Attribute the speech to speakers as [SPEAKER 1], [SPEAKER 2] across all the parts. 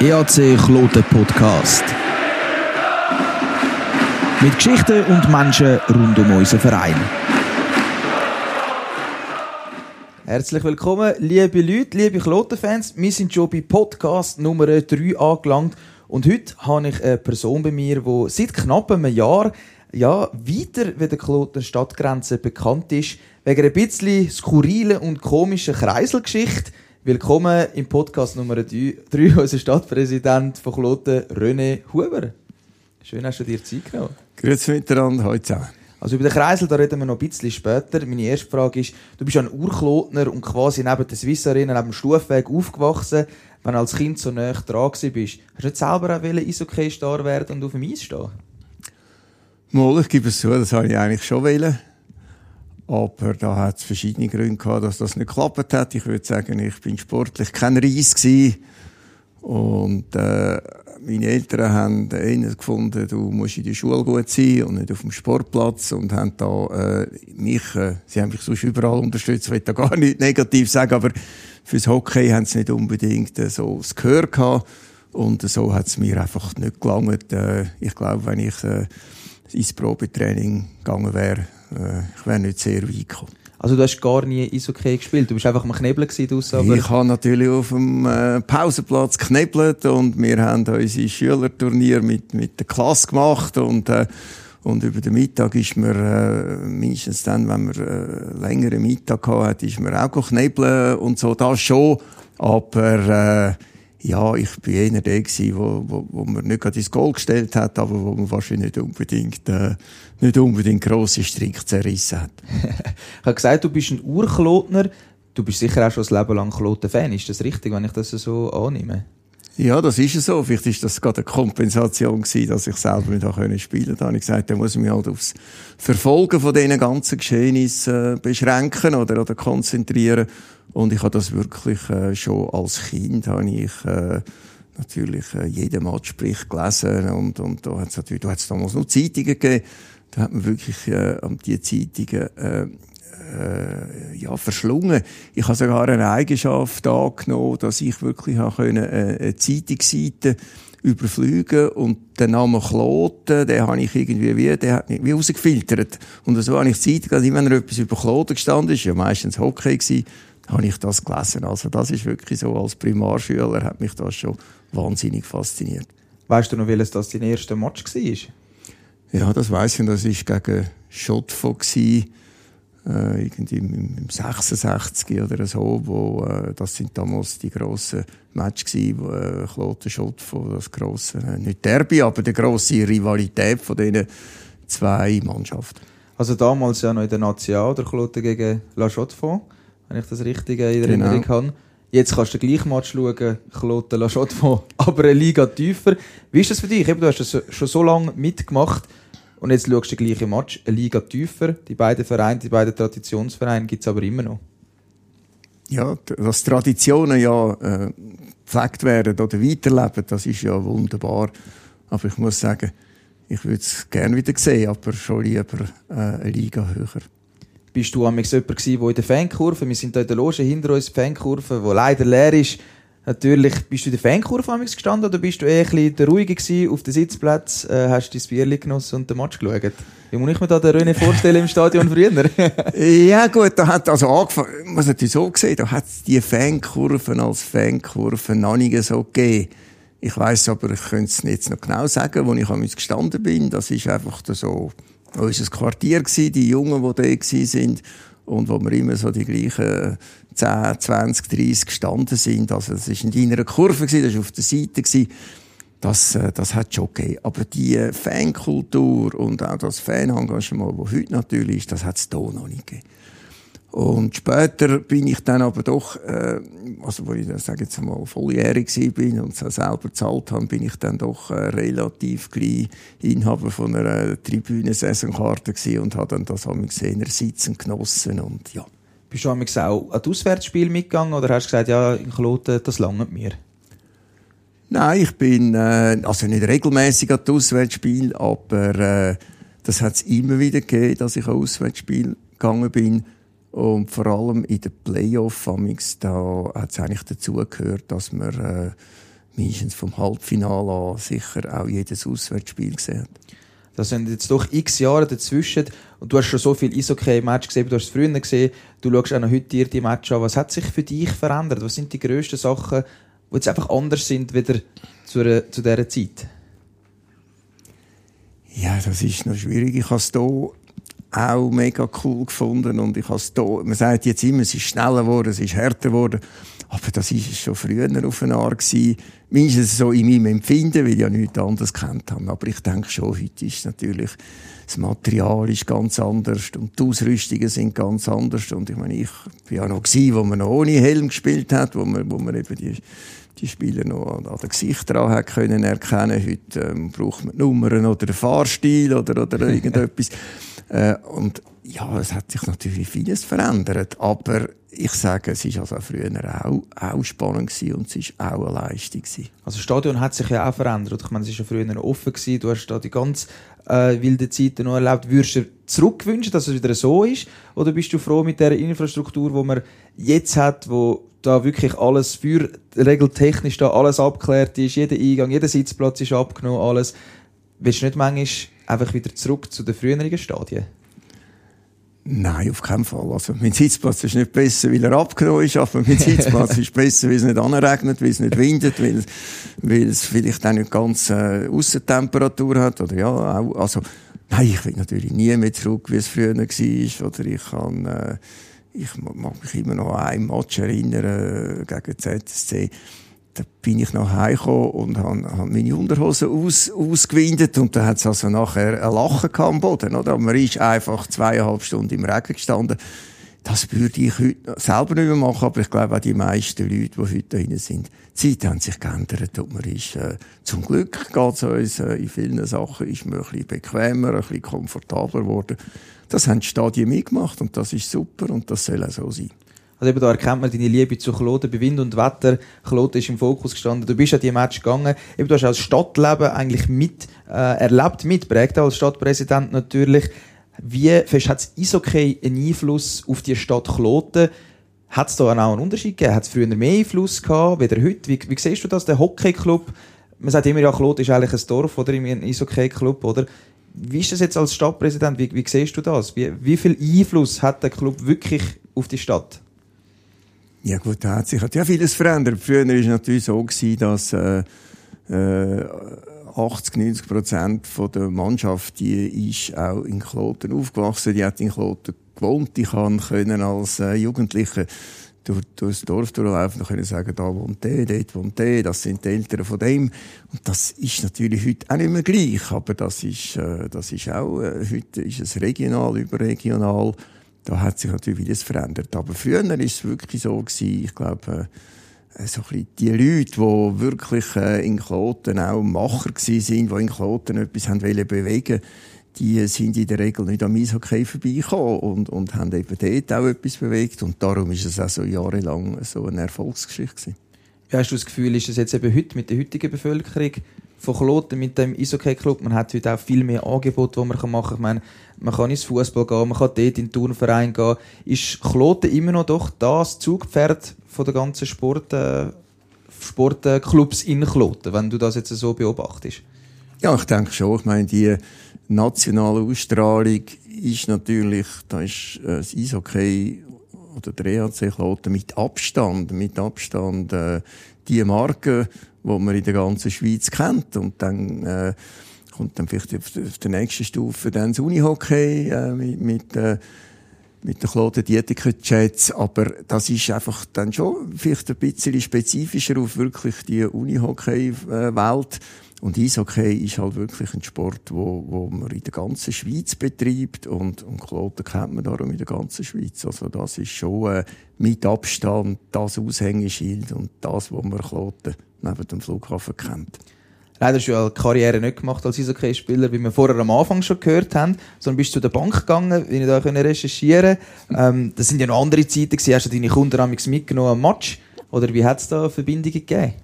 [SPEAKER 1] EAC Kloten Podcast. Mit Geschichten und Menschen rund um unseren Verein.
[SPEAKER 2] Herzlich willkommen, liebe Leute, liebe Kloten-Fans. Wir sind schon bei Podcast Nummer 3 angelangt. Und heute habe ich eine Person bei mir, die seit knapp einem Jahr ja, weiter wie der Kloten Stadtgrenze bekannt ist, wegen ein bisschen skurrilen und komischen Kreiselgeschichte. Willkommen im Podcast Nummer 3, unser Stadtpräsident von Kloten, René Huber. Schön, hast du dir Zeit genommen.
[SPEAKER 3] Grüezi miteinander, heute zusammen.
[SPEAKER 2] Also über den Kreisel, da reden wir noch ein bisschen später. Meine erste Frage ist, du bist ein Urklotner und quasi neben der Swiss Arena, neben dem Stufweg aufgewachsen. Wenn du als Kind so nah dran bist, hast du nicht selber auch Eishockey-Star werden und auf dem Eis stehen?
[SPEAKER 3] Mal, ich gebe es zu, das habe ich eigentlich schon wollen. Aber da hat es verschiedene Gründe gehabt, dass das nicht geklappt hat. Ich würde sagen, ich bin sportlich kein Reis gewesen. Und äh, meine Eltern haben einen gefunden, du musst in der Schule gut sein und nicht auf dem Sportplatz und haben da äh, mich, äh, sie haben mich sonst überall unterstützt, ich will da gar nicht negativ sagen, aber fürs Hockey haben sie nicht unbedingt äh, so das Gehör gehabt und so hat es mir einfach nicht gelangt. Äh, ich glaube, wenn ich äh, ins Probetraining gegangen wäre, äh, ich wäre nicht sehr weit gekommen.
[SPEAKER 2] Also du hast gar nie Eishockey gespielt, du bist einfach am Knebeln draussen,
[SPEAKER 3] aber... Ich habe natürlich auf dem äh, Pausenplatz geknebelt und wir haben unsere Schülerturnier mit, mit der Klasse gemacht und, äh, und über den Mittag ist man, äh, mindestens dann, wenn man äh, längere Mittag hatte, ist man auch knebeln und so, das schon, aber... Äh, ja, ich bin einer der gewesen, wo, wo, wo man nicht gerade ins Goal gestellt hat, aber wo man wahrscheinlich nicht unbedingt, äh, nicht unbedingt grosse Strick zerrissen hat.
[SPEAKER 2] ich habe gesagt, du bist ein Urklotner. Du bist sicher auch schon ein Leben lang Kloten-Fan. Ist das richtig, wenn ich das so annehme?
[SPEAKER 3] Ja, das ist so. Vielleicht ist das gerade eine Kompensation gewesen, dass ich selber nicht können spielen konnte. Da habe ich gesagt, da muss ich mich halt aufs Verfolgen von diesen ganzen Geschehnissen äh, beschränken oder, oder konzentrieren. Und ich habe das wirklich äh, schon als Kind, habe ich äh, natürlich äh, jeden Matchbericht gelesen und, und da hat es natürlich, da hat es damals noch Zeitungen gegeben, da hat man wirklich äh, an die Zeitungen äh, äh, ja, verschlungen. Ich habe sogar eine Eigenschaft angenommen, dass ich wirklich habe können, äh, eine Zeitungsseite überfliegen und den Namen Kloten, den habe ich irgendwie wie, der hat mich wie rausgefiltert. Und so habe ich Zeit, also wenn er etwas über Kloten gestanden ist, ja meistens Hockey gewesen, habe ich das gelesen. Also das ist wirklich so, als Primarschüler hat mich das schon wahnsinnig fasziniert.
[SPEAKER 2] Weißt du noch, welches das dein erster Match war?
[SPEAKER 3] Ja, das weiß ich. Das war gegen Schotfo äh, irgendwie im, im 66 oder so, wo, äh, das sind damals die grossen Matches gewesen, wo, äh, Kloten Schott von das grosse, äh, nicht Derby, aber die grosse Rivalität von diesen zwei Mannschaften.
[SPEAKER 2] Also damals ja noch in der National, der Kloten gegen La Chaux-de-Fonds, wenn ich das richtig in Erinnerung genau. habe. Jetzt kannst du den gleichen Match schauen, Kloten La Chaux-de-Fonds, aber eine Liga tiefer. Wie ist das für dich? du hast das schon so lange mitgemacht. Und jetzt schaust du den gleichen Match, eine Liga tiefer. Die beiden Vereine, die beiden Traditionsvereine gibt es aber immer noch.
[SPEAKER 3] Ja, dass Traditionen ja äh, werden oder weiterleben, das ist ja wunderbar. Aber ich muss sagen, ich würde es gerne wieder sehen, aber schon lieber äh, eine Liga höher.
[SPEAKER 2] Bist du jemand der in der Fankurve, wir sind hier in der Loge hinter uns, die Fankurve, die leider leer ist, Natürlich, bist du in der Fankurve gestanden oder bist du eher ein der Ruhige gewesen, auf dem Sitzplatz, äh, hast dein Bier genossen und den Match geschaut? Wie muss ich mir da den René vorstellen im Stadion früher?
[SPEAKER 3] ja gut, da hat also angefangen, man natürlich so gesehen, da hat es die Fankurven als Fankurven noch nicht so gegeben. Ich weiss aber, ich könnte es jetzt noch genau sagen, wo ich an gestanden bin. Das ist einfach so unser Quartier gewesen, die Jungen, die da waren und wo wir immer so die gleichen 10, 20, 30 gestanden sind. Also das war in einer Kurve, das war auf der Seite. Das, äh, das hat schon gegeben. Aber die Fankultur und auch das Fanengagement, das heute natürlich ist, das hat es hier noch nicht gegeben. Und später bin ich dann aber doch, äh, also wo ich, sage jetzt mal, volljährig bin und es selber gezahlt habe, bin ich dann doch äh, relativ gleich Inhaber von einer Tribüne-Saisonkarte und habe dann das am gesehen, sitzen genossen und ja.
[SPEAKER 2] Bist du auch an das Auswärtsspiel mitgegangen oder hast du gesagt, ja, in Kloten, das langt mir?
[SPEAKER 3] Nein, ich bin äh, also nicht regelmäßig an das Auswärtsspiel, aber äh, das hat es immer wieder gegeben, dass ich an Auswärtsspiel gegangen bin. Und vor allem in den Playoff da hat es eigentlich dazugehört, dass man äh, mindestens vom Halbfinale an sicher auch jedes Auswärtsspiel gesehen hat.
[SPEAKER 2] Das sind jetzt doch x Jahre dazwischen und du hast schon so viel Eishockey-Match gesehen, du hast es früher gesehen, du schaust auch noch heute dir die Match an. Was hat sich für dich verändert? Was sind die grössten Sachen, die jetzt einfach anders sind wieder zu, zu dieser Zeit?
[SPEAKER 3] Ja, das ist noch schwierig. Ich habe es hier auch mega cool gefunden und ich habe es man sagt jetzt immer, es ist schneller geworden, es ist härter geworden, aber das ist schon früher auf eine Art gewesen. Mindestens so in meinem Empfinden, weil ich ja nichts anderes kennt habe. Aber ich denke schon, heute ist natürlich, das Material ist ganz anders und die Ausrüstungen sind ganz anders und ich meine, ich bin ja noch gewesen, wo man noch ohne Helm gespielt hat, wo man, wo man eben die die Spieler noch an, an den Gesichtern hat können erkennen. Heute ähm, braucht man Nummern oder den Fahrstil oder, oder irgendetwas. Äh, und ja, es hat sich natürlich vieles verändert, aber ich sage, es war also früher auch, auch spannend und es war auch eine Leistung.
[SPEAKER 2] Also das Stadion hat sich ja auch verändert. Ich meine, es war ja früher offen, gewesen. du hast da die ganz äh, wilden Zeiten noch erlebt. Würdest du zurückwünschen, dass es wieder so ist? Oder bist du froh mit der Infrastruktur, die man jetzt hat, wo da wirklich alles für regeltechnisch da alles abgeklärt ist, jeder Eingang, jeder Sitzplatz ist abgenommen, alles. Willst du nicht manchmal einfach wieder zurück zu den früheren Stadien?
[SPEAKER 3] Nein, auf keinen Fall. Also, mein Sitzplatz ist nicht besser, weil er abgenommen ist, aber mein Sitzplatz ist besser, weil es nicht anregnet, weil es nicht windet, weil, weil es vielleicht auch nicht ganz äh, Aussentemperatur hat, oder ja, auch, also, nein, ich will natürlich nie mehr zurück, wie es früher war, oder ich kann, äh, ich mag mich immer noch an einen Match erinnern, äh, gegen ZSC, da bin ich nach Hause gekommen und habe, habe meine Unterhose aus, ausgewindet und da hat es also nachher ein Lachen am Boden, oder? Man ist einfach zweieinhalb Stunden im Regen gestanden. Das würde ich heute selber nicht mehr machen, aber ich glaube auch die meisten Leute, die heute da sind, die Zeiten haben sich geändert und man ist, äh, zum Glück geht's uns äh, in vielen Sachen, ist man ein bisschen bequemer, ein bisschen komfortabler geworden. Das haben die Stadien mitgemacht und das ist super und das soll auch so sein.
[SPEAKER 2] Also eben da erkennt man deine Liebe zu Kloten. Bei Wind und Wetter, Kloten ist im Fokus gestanden. Du bist an die Match gegangen. Eben, du hast als Stadtleben eigentlich mit, äh, erlebt, mitprägt, als Stadtpräsident natürlich. Wie fest hat das Eishockey einen Einfluss auf die Stadt Kloten? Hat es da auch einen Unterschied gegeben? Hat es früher mehr Einfluss gehabt, weder heute? Wie, wie siehst du das, der Hockeyclub? Man sagt immer, ja, Kloten ist eigentlich ein Dorf, oder? Im Eishockey-Club, oder? Wie ist das jetzt als Stadtpräsident? Wie, wie siehst du das? Wie, wie viel Einfluss hat der Club wirklich auf die Stadt?
[SPEAKER 3] Ja gut, da hat sich hat ja vieles verändert. Früher war es natürlich so, gewesen, dass äh, äh, 80, 90 Prozent der Mannschaft die ist auch in Kloten aufgewachsen, die hat in Kloten gewohnt. Ich kann als äh, Jugendlicher durch, durch das Dorf durchlaufen und können sagen, da wohnt der, dort wohnt der, das sind die Eltern von dem. Und das ist natürlich heute auch nicht mehr gleich, aber das ist, äh, das ist auch, äh, heute ist es regional, überregional da hat sich natürlich vieles verändert. Aber früher war es wirklich so gewesen, ich glaube, äh, so die Leute, die wirklich äh, in Kloten auch Macher waren, die in Kloten etwas haben bewegen die sind in der Regel nicht am Eishockey vorbeigekommen und, und haben eben dort auch etwas bewegt. Und darum ist es auch so jahrelang so eine Erfolgsgeschichte.
[SPEAKER 2] Wie hast du das Gefühl, ist es jetzt eben heute mit der heutigen Bevölkerung von Kloten mit dem Eishockey-Club. Man hat heute auch viel mehr Angebote, die man machen kann. Ich meine, man kann ins Fußball gehen, man kann dort in den Turnverein gehen. Ist Kloten immer noch doch das Zugpferd von der ganzen Sport, äh, Sportclubs in Kloten, wenn du das jetzt so beobachtest?
[SPEAKER 3] Ja, ich denke schon. Ich meine, die nationale Ausstrahlung ist natürlich, da ist äh, das Eishockey oder der EHC Kloten mit Abstand, mit Abstand äh, die Marke, wo man in der ganzen Schweiz kennt. Und dann äh, kommt dann vielleicht auf, der nächsten Stufe dann das Unihockey äh, mit, mit äh, mit den Claude Dietiker Jets, aber das ist einfach dann schon vielleicht ein bisschen spezifischer auf wirklich die Unihockey-Welt. Und Eishockey ist halt wirklich ein Sport, wo, wo man in der ganzen Schweiz betreibt und, und Kloten kennt man darum in der ganzen Schweiz. Also das ist schon äh, mit Abstand das Aushängeschild und das, was man Kloten neben dem Flughafen kennt.
[SPEAKER 2] Leider hast du ja Karriere nicht gemacht als Eishockey-Spieler, wie wir vorher am Anfang schon gehört haben, sondern bist zu der Bank gegangen, wie ich da recherchieren ähm, Das sind ja noch andere Zeiten gewesen. Hast du deine Kunden mitgenommen am Match? Oder wie hat es da Verbindungen gegeben?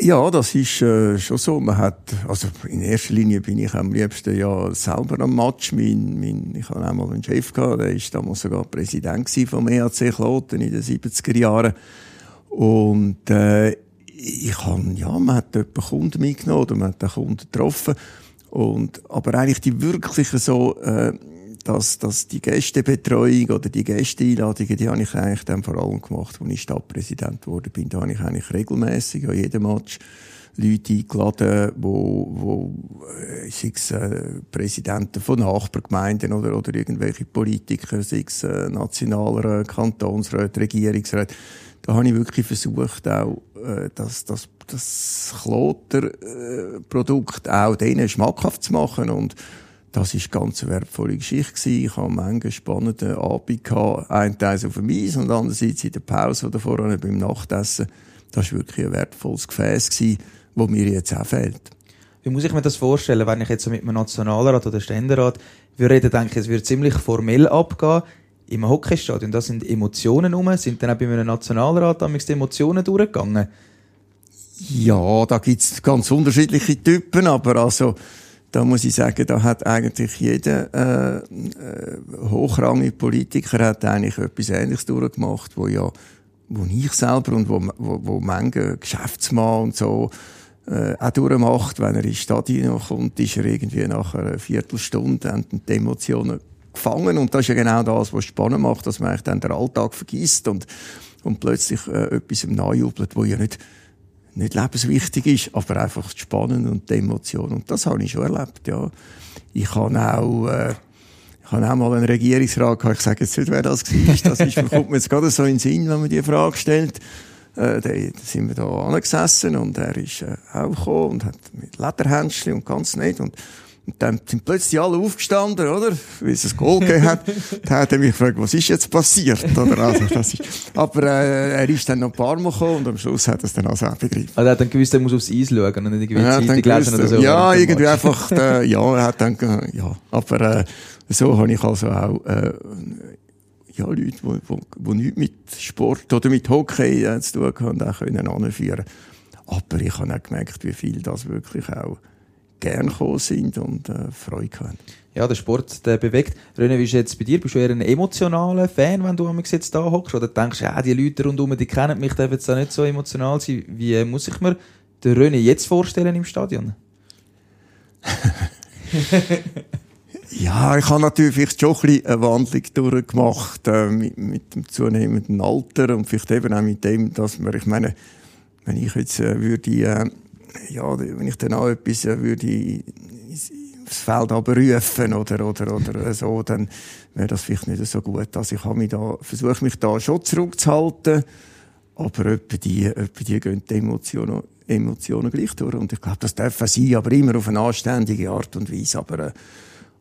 [SPEAKER 3] Ja, das ist äh, schon so. Man hat, also in erster Linie bin ich am liebsten ja selber am Match. Mein, mein, ich hatte einmal einen Chef gehabt, der ist damals sogar Präsident vom EAC Kloten in den 70er Jahren. Und äh, ich habe, ja, man hat jemanden Kunden mitgenommen oder man hat den Kunden getroffen. Und, aber eigentlich die wirkliche so, äh, dass, dass die Gästebetreuung oder die Gästeeinladungen, die habe ich eigentlich dann vor allem gemacht, als ich Stadtpräsident geworden bin. Da habe ich eigentlich regelmäßig an jedem Match Leute eingeladen, wo, wo äh, sei es äh, Präsidenten von Nachbargemeinden oder, oder irgendwelche Politiker, sei es äh, Nationalrat, Kantonsrat, Regierungsrat. Da habe ich wirklich versucht, auch äh, das, das, das Kloter-Produkt auch denen schmackhaft zu machen und das ist ganz eine wertvolle Geschichte. Ich habe manche spannende Abend gehabt. Einen Teil auf dem Eis und andererseits in der Pause oder vorher beim Nachtessen. Das war wirklich ein wertvolles Gefäß gewesen, das mir jetzt auch fehlt.
[SPEAKER 2] Wie muss ich mir das vorstellen, wenn ich jetzt mit einem Nationalrat oder Ständerat würde reden, denke ich, es wird ziemlich formell abgehen. Im Hockeystadion, da sind Emotionen rum. Sind dann auch bei einem Nationalrat damals die Emotionen durchgegangen?
[SPEAKER 3] Ja, da gibt's ganz unterschiedliche Typen, aber also, da muss ich sagen, da hat eigentlich jeder äh, äh, hochrangige Politiker hat eigentlich etwas Ähnliches durchgemacht, wo ja, wo ich selber und wo, wo, wo manche Geschäftsmann und so äh, auch durchmacht, wenn er ins Stadion kommt, ist er irgendwie nach einer Viertelstunde und die Emotionen gefangen. Und das ist ja genau das, was spannend macht, dass man eigentlich dann den Alltag vergisst und und plötzlich äh, etwas im Nachjubelt, wo ja nicht nicht lebenswichtig ist, aber einfach spannend und die Emotion. Und das habe ich schon erlebt, ja. Ich habe auch, äh, ich habe auch mal einen Regierungsrat gehabt, ich sage jetzt nicht, wer das war, das ist, kommt mir jetzt gerade so in den Sinn, wenn man die Frage stellt. Äh, da sind wir da angesessen und er ist äh, auch gekommen und hat mit Lederhändchen und ganz nett und und dann sind plötzlich alle aufgestanden, oder? Wie es ein Goal gegeben hat. dann hat er mich gefragt, was ist jetzt passiert? Oder? Also, das ist, aber äh, er ist dann noch ein paar Mal gekommen und am Schluss hat er es dann also auch begriffen.
[SPEAKER 2] Also er hat dann gewusst, er muss aufs Eis schauen und nicht irgendwie ja, Zeitung lesen oder so.
[SPEAKER 3] Ja, irgendwie einfach, äh, ja, er hat dann, äh, ja. Aber äh, so habe ich also auch äh, ja, Leute, die, die, die nichts mit Sport oder mit Hockey äh, zu tun haben, auch können anführen. Aber ich habe auch gemerkt, wie viel das wirklich auch gern gekommen sind und äh, Freude hatten.
[SPEAKER 2] Ja, der Sport der bewegt. René, wie ist jetzt bei dir? Bist du eher ein emotionaler Fan, wenn du jetzt da hockst? Oder denkst du, ja, die Leute rundherum, die kennen mich, dürfen jetzt auch nicht so emotional sein? Wie äh, muss ich mir den René jetzt vorstellen im Stadion?
[SPEAKER 3] ja, ich habe natürlich vielleicht schon ein bisschen eine Wandlung durchgemacht äh, mit, mit, dem zunehmenden Alter und vielleicht eben auch mit dem, dass man, ich meine, wenn ich jetzt äh, würde äh, ja, wenn ich dann auch etwas äh, würde aufs Feld abrufen oder, oder, oder so, dann wäre das vielleicht nicht so gut. Also ich habe mich da, versuche mich da schon zurückzuhalten, aber etwa die, etwa die gehen die Emotionen, Emotionen gleich durch. Und ich glaube, das darf sein, aber immer auf eine anständige Art und Weise. Aber, äh,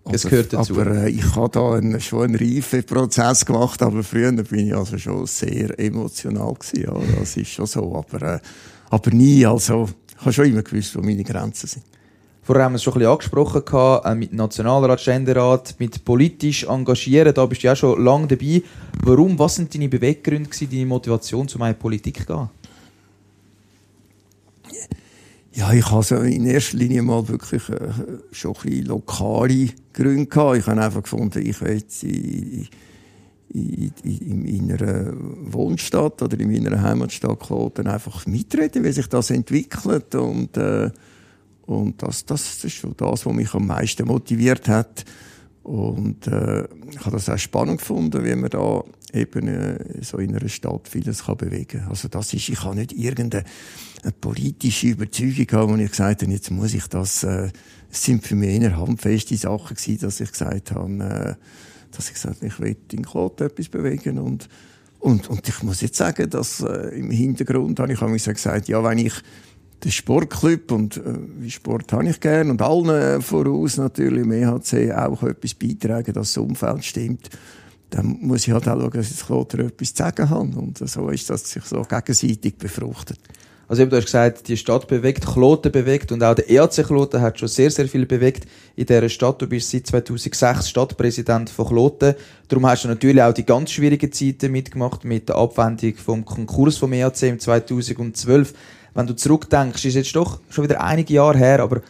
[SPEAKER 2] das gehört dazu.
[SPEAKER 3] Aber äh, ich habe da einen, schon einen reifen Prozess gemacht, aber früher bin ich also schon sehr emotional gewesen. Ja, das ist schon so. Aber, äh, aber nie, also, ich habe schon immer gewusst, wo meine Grenzen sind.
[SPEAKER 2] Vorher haben wir es schon ein bisschen angesprochen, äh, mit Nationalrat, Ständerat, mit politisch engagieren, da bist du ja schon lange dabei. Warum, was sind deine Beweggründe, deine Motivation, zu meiner Politik zu gehen?
[SPEAKER 3] Ja, ich habe so in erster Linie mal wirklich äh, schon ein bisschen lokale Gründe gehabt. Ich habe einfach gefunden, ich will in, in, in, in meiner Wohnstadt oder in meiner Heimatstadt Kloten einfach mitreden, wie sich das entwickelt und äh, und das, das ist schon das, was mich am meisten motiviert hat. Und äh, ich habe das auch spannend gefunden, wie man da eben äh, so in einer Stadt vieles kann bewegen kann. Also das ist, ich habe nicht irgendeine politische Überzeugung gehabt, wo ich gesagt habe, jetzt muss ich das, äh, es sind für mich eher handfeste Sachen gewesen, dass ich gesagt habe, äh, dass ich gesagt ich will in Kloten etwas bewegen und und, und ich muss jetzt sagen, dass äh, im Hintergrund habe ich auch gesagt, ja, wenn ich den Sportclub und äh, Sport habe ich gern und allen äh, voraus natürlich im EHC auch etwas beitragen, dass das Umfeld stimmt. Dann muss ich halt auch schauen, dass ich Kloter etwas zu sagen habe. Und so ist das sich so gegenseitig befruchtet.
[SPEAKER 2] Also eben, du hast gesagt, die Stadt bewegt, Kloten bewegt und auch der EAC Kloten hat schon sehr, sehr viel bewegt in dieser Stadt. Du bist seit 2006 Stadtpräsident von Kloten. Darum hast du natürlich auch die ganz schwierigen Zeiten mitgemacht mit der Abwendung vom Konkurs vom EAC im 2012. Wenn du zurückdenkst, ist jetzt doch schon wieder einige Jahre her, aber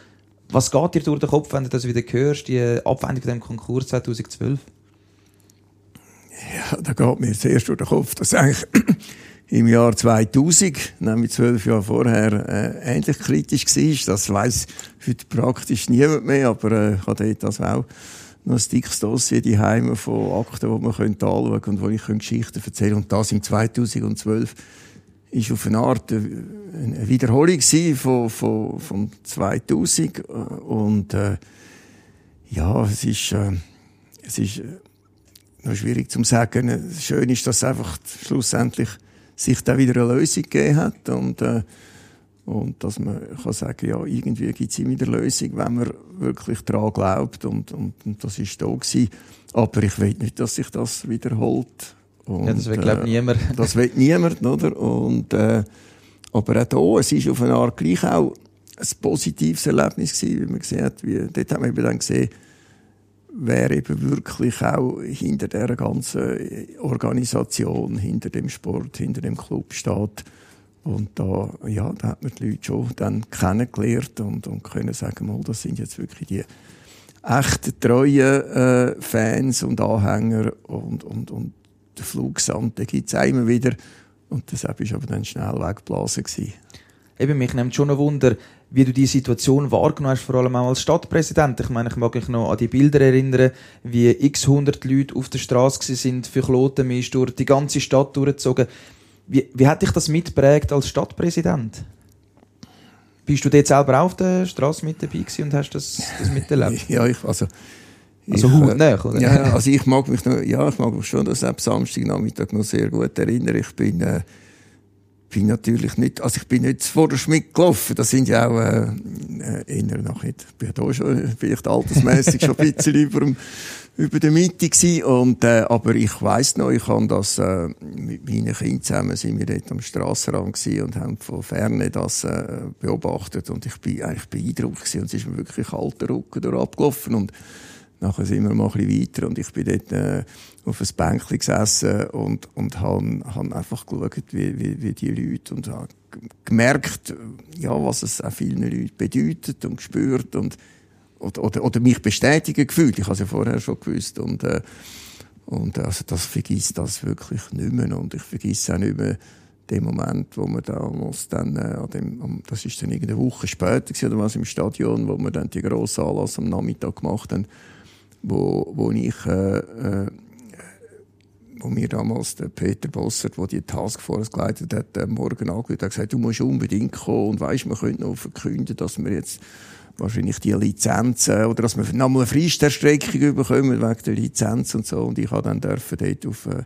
[SPEAKER 2] was geht dir durch den Kopf, wenn du das wieder hörst, die Abwendung von dem Konkurs 2012?
[SPEAKER 3] Ja, da geht mir zuerst durch den Kopf, dass eigentlich im Jahr 2000, nämlich zwölf Jahre vorher, äh, ähnlich kritisch war. Das weiss heute praktisch niemand mehr, aber äh, ich habe das auch noch ein dickes Dossier die Heime von Akten, die man könnte anschauen und wo ich Geschichten erzählen Und das im 2012 ist auf eine Art eine Wiederholung von, von, von 2000 und äh, ja, es ist, äh, es ist äh, noch schwierig zu sagen. Schön ist, dass einfach schlussendlich sich da wieder eine Lösung gegeben hat und äh, und dass man kann sagen, ja, irgendwie gibt es immer wieder Lösung, wenn man wirklich daran glaubt. Und, und, und das ist da gewesen. Aber ich will nicht, dass sich das wiederholt. Und,
[SPEAKER 2] ja, das will, glaube ich, äh, niemand.
[SPEAKER 3] das will niemand, oder? Und, äh, aber auch hier, es ist auf eine Art gleich auch ein positives Erlebnis gewesen, wie man gesehen hat. Wie, dort haben wir eben dann gesehen, wer eben wirklich auch hinter der ganzen Organisation, hinter dem Sport, hinter dem Club steht und da, ja, da hat man die Leute schon dann kennengelernt und, und können sagen, mal, das sind jetzt wirklich die echten, treuen äh, Fans und Anhänger und, und, und der Flugsand, den gibt es immer wieder. Und deshalb war aber dann schnell weggeblasen.
[SPEAKER 2] Eben, mich nimmt schon ein Wunder, wie du die Situation wahrgenommen hast, vor allem auch als Stadtpräsident. Ich meine, ich mag mich noch an die Bilder erinnern, wie x hundert Leute auf der Straße sind für Kloten, man ist durch die ganze Stadt durchgezogen. Wie, wie hat dich das mitprägt als Stadtpräsident? Bist du dort selber auf der Straße mit dabei und hast das, das miterlebt?
[SPEAKER 3] Ja, ich, also,
[SPEAKER 2] also ich, äh, oder?
[SPEAKER 3] Ja, also ich mag mich noch, ja, ich mag mich schon das ab Samstagnachmittag noch sehr gut erinnern. Ich bin, äh, bin natürlich nicht, also ich bin nicht vor der Schmidt gelaufen. Das sind ja auch, äh, äh eher nicht, ich bin da schon, vielleicht altersmäßig schon ein bisschen über über der Mitte gewesen. und äh, aber ich weiß noch, ich habe das äh, mit meinen Kindern zusammen sind wir dort am Strassenrand und haben von ferne das äh, beobachtet und ich bin eigentlich beeindruckt gewesen. und es ist mir wirklich kalter Rücken durch abgelaufen und nachher sind wir mal ein weiter und ich bin dort äh, auf ein Bänkchen gesessen und und habe hab einfach geschaut, wie, wie, wie die Leute und habe gemerkt, ja, was es auch vielen Leuten bedeutet und gespürt und oder, oder, oder mich bestätigen gefühlt. Ich habe es ja vorher schon gewusst. Und, äh, und also das vergisst das wirklich nicht mehr. Und ich vergesse auch nicht mehr den Moment, wo man damals dann, äh, an dem, das ist dann irgendeine Woche später gewesen, oder was im Stadion, wo wir dann die grosse Anlass am Nachmittag gemacht haben, wo, wo ich, äh, äh, wo mir damals der Peter Bossert, der die Taskforce geleitet hat, äh, morgen angerufen hat, gesagt, du musst unbedingt kommen und weisst, wir können noch verkünden, dass wir jetzt wahrscheinlich die Lizenzen oder dass wir nochmal eine Freistellstreckung bekommen wegen der Lizenz und so. Und ich habe dann dort auf, äh,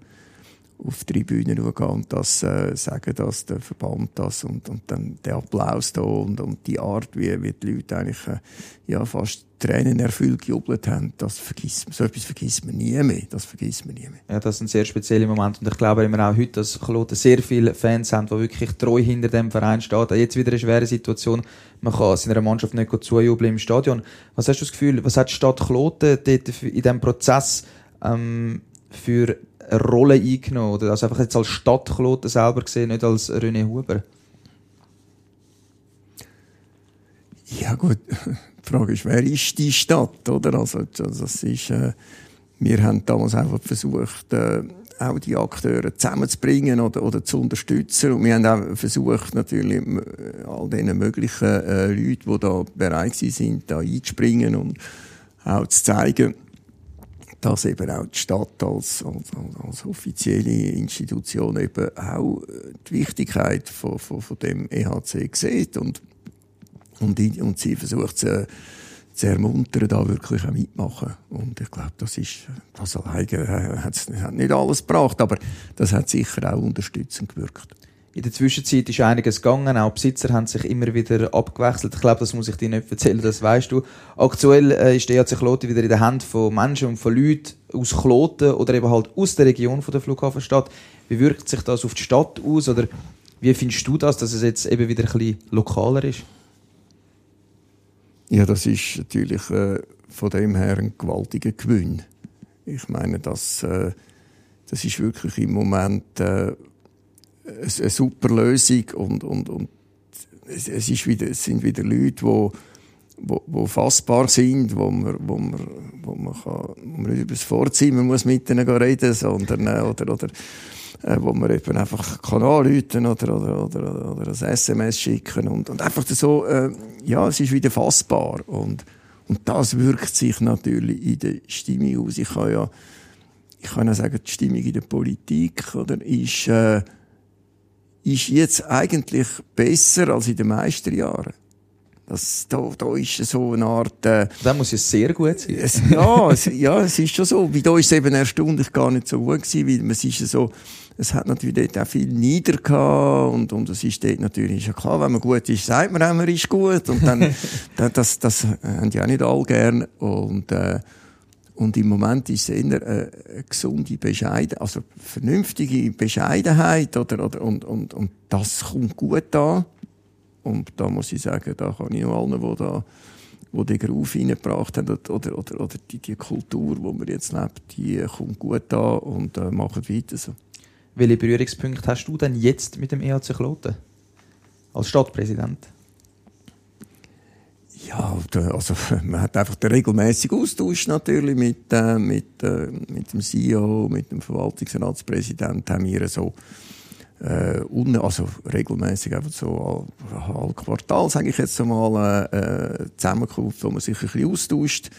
[SPEAKER 3] auf die Tribüne schauen und das äh, sagen, dass der Verband das und, und dann der Applaus da und, und die Art, wie, wie die Leute eigentlich äh, ja, fast Tränen erfüllt gejubelt haben, das vergisst man. So etwas vergisst man nie mehr. Das vergisst man nie mehr.
[SPEAKER 2] Ja, das ist ein sehr spezieller Moment. Und ich glaube immer auch heute, dass Kloten sehr viele Fans haben, die wirklich treu hinter dem Verein stehen. Jetzt wieder eine schwere Situation. Man kann seiner Mannschaft nicht zujubeln im Stadion. Was hast du das Gefühl, was hat die Stadt Kloten dort in diesem Prozess ähm, für Rolle eingenommen? Oder also einfach jetzt als Stadt Kloten selber gesehen, nicht als René Huber?
[SPEAKER 3] Ja gut, die Frage ist, wer ist die Stadt, oder? Also, das ist, äh, wir haben damals einfach versucht, äh, auch die Akteure zusammenzubringen oder, oder zu unterstützen. Und wir haben auch versucht, natürlich all diesen möglichen äh, Leuten, die da bereit sind, da einzuspringen und auch zu zeigen, dass eben auch die Stadt als, als, als offizielle Institution eben auch äh, die Wichtigkeit von, von, von dem EHC sieht und und, und sie versucht sie zu ermuntern, da wirklich auch mitmachen. Und ich glaube, das ist, das alleine äh, hat nicht alles gebracht, aber das hat sicher auch unterstützend gewirkt.
[SPEAKER 2] In der Zwischenzeit ist einiges gegangen, auch Besitzer haben sich immer wieder abgewechselt. Ich glaube, das muss ich dir nicht erzählen, das weißt du. Aktuell äh, ist der EAC Kloten wieder in den Händen von Menschen und von Leuten aus Kloten oder eben halt aus der Region von der Flughafenstadt. Wie wirkt sich das auf die Stadt aus oder wie findest du das, dass es jetzt eben wieder ein bisschen lokaler ist?
[SPEAKER 3] Ja, das ist natürlich äh, von dem her ein gewaltiger Gewinn. Ich meine, das, äh, das ist wirklich im Moment äh, eine, super Lösung und, und, und es, es, ist wieder, es sind wieder Leute, die wo, wo fassbar sind, wo man, wo man, wo man, kann, wo man nicht über das Vorzimmer muss mit ihnen reden sondern, äh, oder, oder, äh, wo man eben einfach kann anrufen oder, oder, oder, oder ein SMS schicken und, und einfach so, äh, ja, es ist wieder fassbar und, und das wirkt sich natürlich in der Stimmung aus. Ich kann ja, ich kann ja sagen, die Stimmung in der Politik, oder, ist, äh, ist jetzt eigentlich besser als in den meisten Jahren. Das, da, da ist so eine Art... Äh,
[SPEAKER 2] das muss ja sehr gut sein.
[SPEAKER 3] Es, ja, es, ja, es ist schon so. Wie da ist es eben erstaunlich gar nicht so gut gewesen, weil es ist so, es hat natürlich dort auch viel nieder gehabt und, und es ist dort natürlich, ist ja klar, wenn man gut ist, sagt man auch, man ist gut und dann, dann das, das haben die auch nicht alle gern und, äh, und im Moment ist es eher eine, gesunde Bescheidenheit, also vernünftige Bescheidenheit oder, oder, und, und, und das kommt gut an. Und da muss ich sagen, da kann ich noch allen, die da wo den Groove reingebracht haben, oder, oder, oder die, die Kultur, die man jetzt lebt, die kommt gut an und äh, macht weiter so.
[SPEAKER 2] Welche Berührungspunkte hast du denn jetzt mit dem EHC Kloten? Als Stadtpräsident?
[SPEAKER 3] Ja, also man hat einfach den regelmäßigen Austausch natürlich mit, äh, mit, äh, mit dem CEO, mit dem Verwaltungsratspräsidenten haben wir so äh, un, also regelmäßig einfach so all, Quartal, sage ich jetzt einmal, äh, Zusammenkunft, wo man sich ein bisschen austauscht.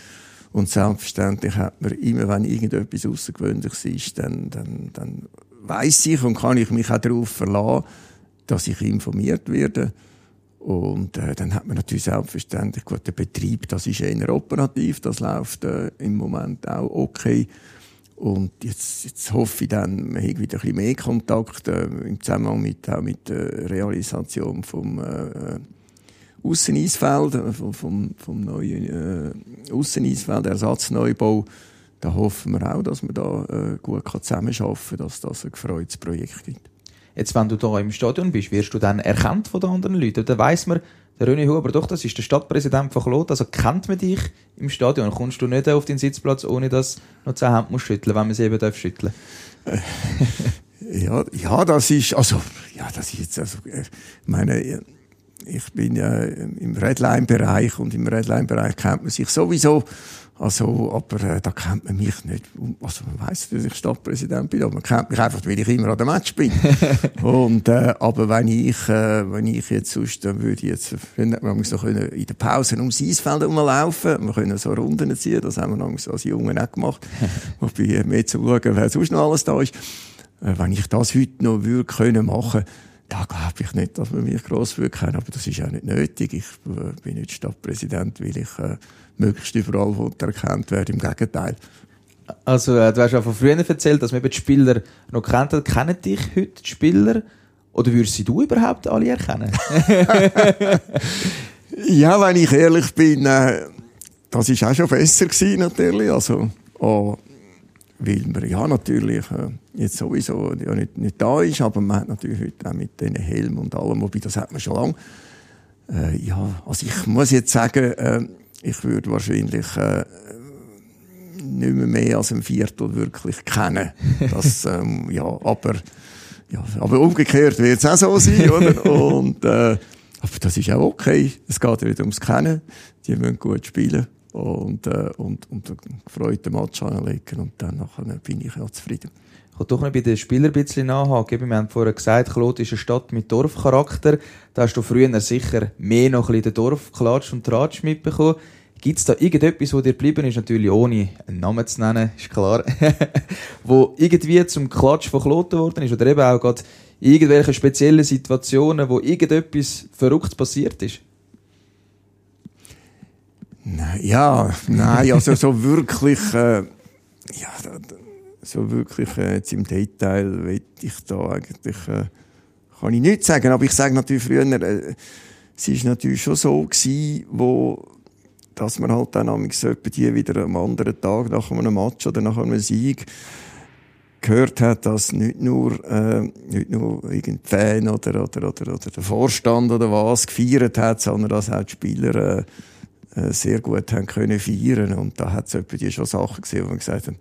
[SPEAKER 3] Und selbstverständlich hat man immer, wenn irgendetwas Außergewöhnliches ist, dann, dann, dann weiss ich und kann ich mich auch darauf verlassen, dass ich informiert werde. Und äh, dann hat man natürlich selbstverständlich, gut, der Betrieb, das ist eher operativ, das läuft äh, im Moment auch okay. Und jetzt, jetzt hoffe ich dann, man hat wieder ein bisschen mehr Kontakt äh, im Zusammenhang mit, auch mit der Realisation vom äh, Ausseneisfeld, äh, vom, vom, vom neuen äh, Ausseneisfeld, Ersatzneubau. Da hoffen wir auch, dass man da äh, gut zusammenarbeiten kann, dass das ein gefreutes Projekt gibt.
[SPEAKER 2] Jetzt, wenn du da im Stadion bist, wirst du dann erkannt von den anderen Leuten? Dann weiss man, der René Huber, doch, das ist der Stadtpräsident von Klot, also kennt man dich im Stadion. Kommst du nicht auf den Sitzplatz, ohne dass noch zehn Hände muss schütteln, wenn man sie eben darf schütteln
[SPEAKER 3] ja, ja, das ist, also, ja, das ist jetzt, also, äh, meine, ich bin ja im Redline-Bereich und im Redline-Bereich kennt man sich sowieso also, aber äh, da kennt man mich nicht. Also man weiss, dass ich Stadtpräsident bin, aber man kennt mich einfach, weil ich immer an dem Match bin. und, äh, aber wenn ich, äh, wenn ich jetzt sonst, dann würde ich jetzt, wenn wir so können in der Pause ums Eisfeld rumlaufen, wir können so Runden ziehen, das haben wir als Jungen auch gemacht. Wobei mehr zu schauen, wer sonst noch alles da ist. Äh, wenn ich das heute noch würde können machen, da glaube ich nicht, dass man mich gross würde kennen, aber das ist auch nicht nötig. Ich äh, bin nicht Stadtpräsident, weil ich äh, möglichst überall erkannt werde. Im Gegenteil.
[SPEAKER 2] Also, äh, du hast ja von früher erzählt, dass man die Spieler noch kennt. Kennen dich heute die Spieler? Oder würdest sie du überhaupt alle erkennen?
[SPEAKER 3] ja, wenn ich ehrlich bin, äh, das ist auch schon besser gewesen, natürlich. Also, oh, weil man ja natürlich äh, jetzt sowieso ja nicht, nicht da ist, aber man hat natürlich heute auch mit diesen Helm und allem, wobei das hat man schon lange. Äh, ja, also ich muss jetzt sagen, äh, ich würde wahrscheinlich äh, nicht mehr, mehr als ein Viertel wirklich kennen. Das, ähm, ja, aber, ja, aber umgekehrt wird es auch so sein, oder? Und, äh, aber das ist auch okay. Es geht ja nicht ums Kennen. Die müssen gut spielen und, äh, und, und einen gefreuten Match anlegen und dann bin ich auch zufrieden.
[SPEAKER 2] Ich doch noch bei den Spielern ein bisschen nachhaken. Wir haben vorher gesagt, Claude ist eine Stadt mit Dorfcharakter. Da hast du früher sicher mehr noch ein den Dorfklatsch und Tratsch mitbekommen. Gibt es da irgendetwas, wo dir geblieben ist, natürlich ohne einen Namen zu nennen, ist klar, wo irgendwie zum Klatsch von Kloten worden ist oder eben auch gerade irgendwelche speziellen Situationen, wo irgendetwas Verrücktes passiert ist?
[SPEAKER 3] Ja, nein, also so wirklich, äh, ja, so wirklich äh, jetzt im Detail will ich da eigentlich, äh, kann ich nicht sagen, aber ich sage natürlich früher, äh, es ist natürlich schon so gewesen, wo, dass man halt dann amigs die wieder am anderen Tag nach einem Match oder nach einem Sieg gehört hat, dass nicht nur, äh, nicht nur irgendein Fan oder, oder, oder, oder der Vorstand oder was gefeiert hat, sondern dass auch die Spieler, äh, äh, sehr gut haben können feiern. Und da hat es die schon Sachen gesehen, wo man gesagt haben,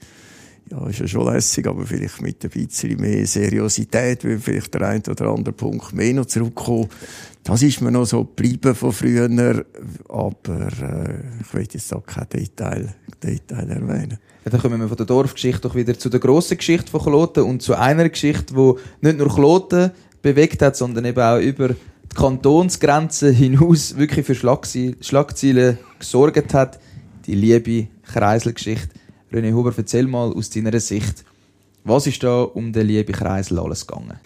[SPEAKER 3] ja, ist ja schon lässig, aber vielleicht mit ein bisschen mehr Seriosität, weil vielleicht der ein oder andere Punkt mehr noch zurückkommen. Das ist mir noch so geblieben von früher, aber äh, ich will jetzt auch kein Detail, Detail erwähnen.
[SPEAKER 2] Ja, dann kommen wir von der Dorfgeschichte doch wieder zu der grossen Geschichte von Kloten und zu einer Geschichte, die nicht nur Kloten bewegt hat, sondern eben auch über die Kantonsgrenzen hinaus wirklich für Schlagzeilen gesorgt hat. Die liebe Kreiselgeschichte. René Huber, erzähl mal aus deiner Sicht, was ist da um den lieben Kreisel alles gegangen?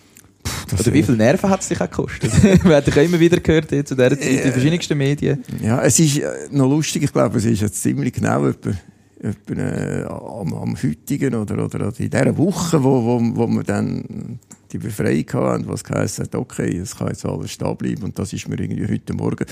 [SPEAKER 2] Puh, Oder wie viele Nerven hat es dich auch gekostet? Wir haben dich immer wieder gehört zu dieser Zeit in verschiedensten Medien.
[SPEAKER 3] Ja, es ist äh, noch lustig, ich glaube, es ist jetzt ziemlich genau etwa, etwa äh, am, am heutigen oder, oder in dieser Woche, wo, wo, wo wir dann die Befreiung hatten, was geheißen hat, okay, es kann jetzt alles stehen bleiben und das ist mir irgendwie heute Morgen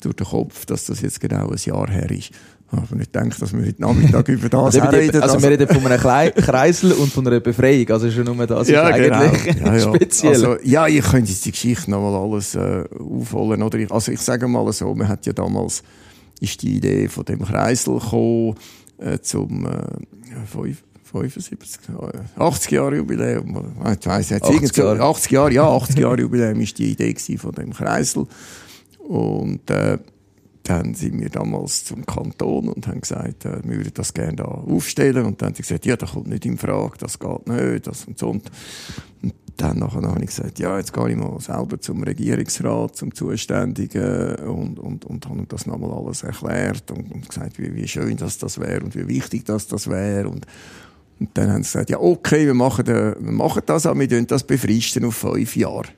[SPEAKER 3] durch den Kopf, dass das jetzt genau ein Jahr her ist. Aber nicht denke, dass wir heute Nachmittag über das
[SPEAKER 2] also reden. Also wir reden von einem Kreisel und von einer Befreiung. Also schon nur das
[SPEAKER 3] ja,
[SPEAKER 2] ist
[SPEAKER 3] genau.
[SPEAKER 2] eigentlich
[SPEAKER 3] ja, ja.
[SPEAKER 2] speziell.
[SPEAKER 3] Also, ja, ich könnte jetzt die Geschichte noch mal alles äh, aufholen. Oder ich, also ich sage mal so, man hat ja damals ist die Idee von dem Kreisel gekommen, äh, zum äh, 75, 80 Jahre Jubiläum. Ich weiss jetzt 80 Jahre. 80 Jahre, ja, 80 Jahre Jubiläum ist die Idee von dem Kreisel. Und äh, dann sind wir damals zum Kanton und haben gesagt, äh, wir würden das gerne da aufstellen. Und dann haben sie gesagt, ja, das kommt nicht in Frage, das geht nicht, das und so. Und, dann nachher habe ich gesagt, ja, jetzt gehe ich mal selber zum Regierungsrat, zum Zuständigen und, und, und habe das nochmal alles erklärt und, und gesagt, wie, wie schön das, das wäre und wie wichtig das, das wäre. Und, und dann haben sie gesagt, ja, okay, wir machen, äh, wir machen das, aber wir das befristen auf fünf Jahre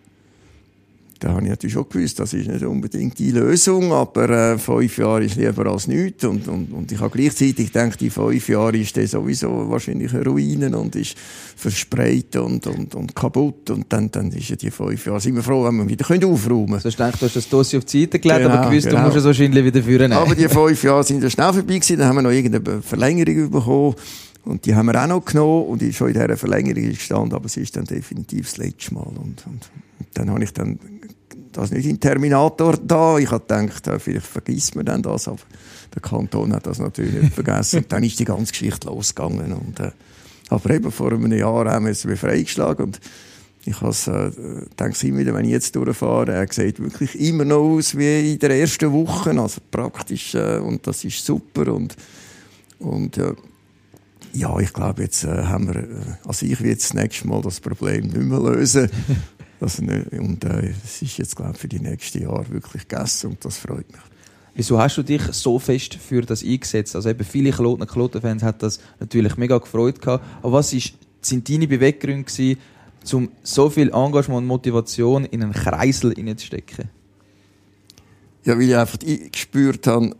[SPEAKER 3] da habe ich natürlich schon gewusst, das ist nicht unbedingt die Lösung, aber äh, fünf Jahre ist lieber als nichts. Und, und, und ich habe gleichzeitig gedacht, die fünf Jahre ist der sowieso wahrscheinlich eine Ruine und ist verspreit und, und, und kaputt. Und dann, dann ist ja die fünf Jahre, sind wir froh, wenn wir wieder können aufräumen können.
[SPEAKER 2] Ich denke, du hast das Dossier auf die Seite gelegt,
[SPEAKER 3] genau,
[SPEAKER 2] aber gewusst,
[SPEAKER 3] genau.
[SPEAKER 2] du musst es wahrscheinlich wieder führen.
[SPEAKER 3] Aber die fünf Jahre sind ja schnell vorbei gewesen, dann haben wir noch irgendeine Verlängerung bekommen. Und die haben wir auch noch genommen und ich schon in dieser Verlängerung gestanden, aber es ist dann definitiv das letzte Mal. Und, und, und dann habe ich dann das nicht in Terminator da. Ich habe gedacht, äh, vielleicht vergisst man dann das, aber der Kanton hat das natürlich nicht vergessen. Und dann ist die ganze Geschichte losgegangen. Und, äh, aber eben vor einem Jahr haben wir es befreigeschlagen und ich äh, denke immer wieder, wenn ich jetzt durchfahre, er sieht wirklich immer noch aus wie in der ersten Woche, also praktisch äh, und das ist super und und äh, ja, ich glaube, jetzt äh, haben wir, äh, also ich werde das nächste Mal das Problem nicht mehr lösen. Das, und äh, es ist jetzt, glaube ich, für die nächsten Jahre wirklich gegessen und das freut mich.
[SPEAKER 2] Wieso hast du dich so fest für das eingesetzt? Also eben viele Kloten und Kloten-Fans hat das natürlich mega gefreut gehabt. Aber was ist, sind deine Beweggründe gewesen, um so viel Engagement und Motivation in einen Kreisel hineinzustecken?
[SPEAKER 3] Ja, weil ich einfach gespürt habe,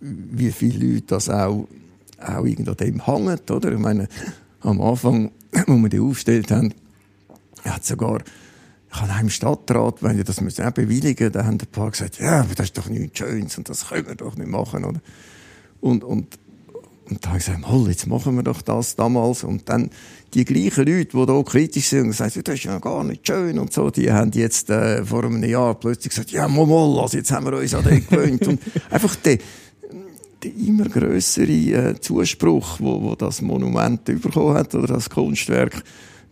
[SPEAKER 3] wie viele Leute das auch, auch irgendwo dem hängen, oder? Ich meine, am Anfang, wo wir die aufgestellt haben, hat sogar, ich habe im Stadtrat, wenn wir das müssen auch bewilligen, da haben ein paar gesagt, ja, aber das ist doch nichts Schönes und das können wir doch nicht machen, oder? Und, und, und da habe ich gesagt, mal, jetzt machen wir doch das damals. Und dann die gleichen Leute, die da kritisch sind und sagen, das ist ja gar nicht schön und so, die haben jetzt äh, vor einem Jahr plötzlich gesagt, ja, mal, also jetzt haben wir uns an den gewöhnt. und einfach der, der immer größere äh, Zuspruch, wo, wo das Monument bekommen hat oder das Kunstwerk,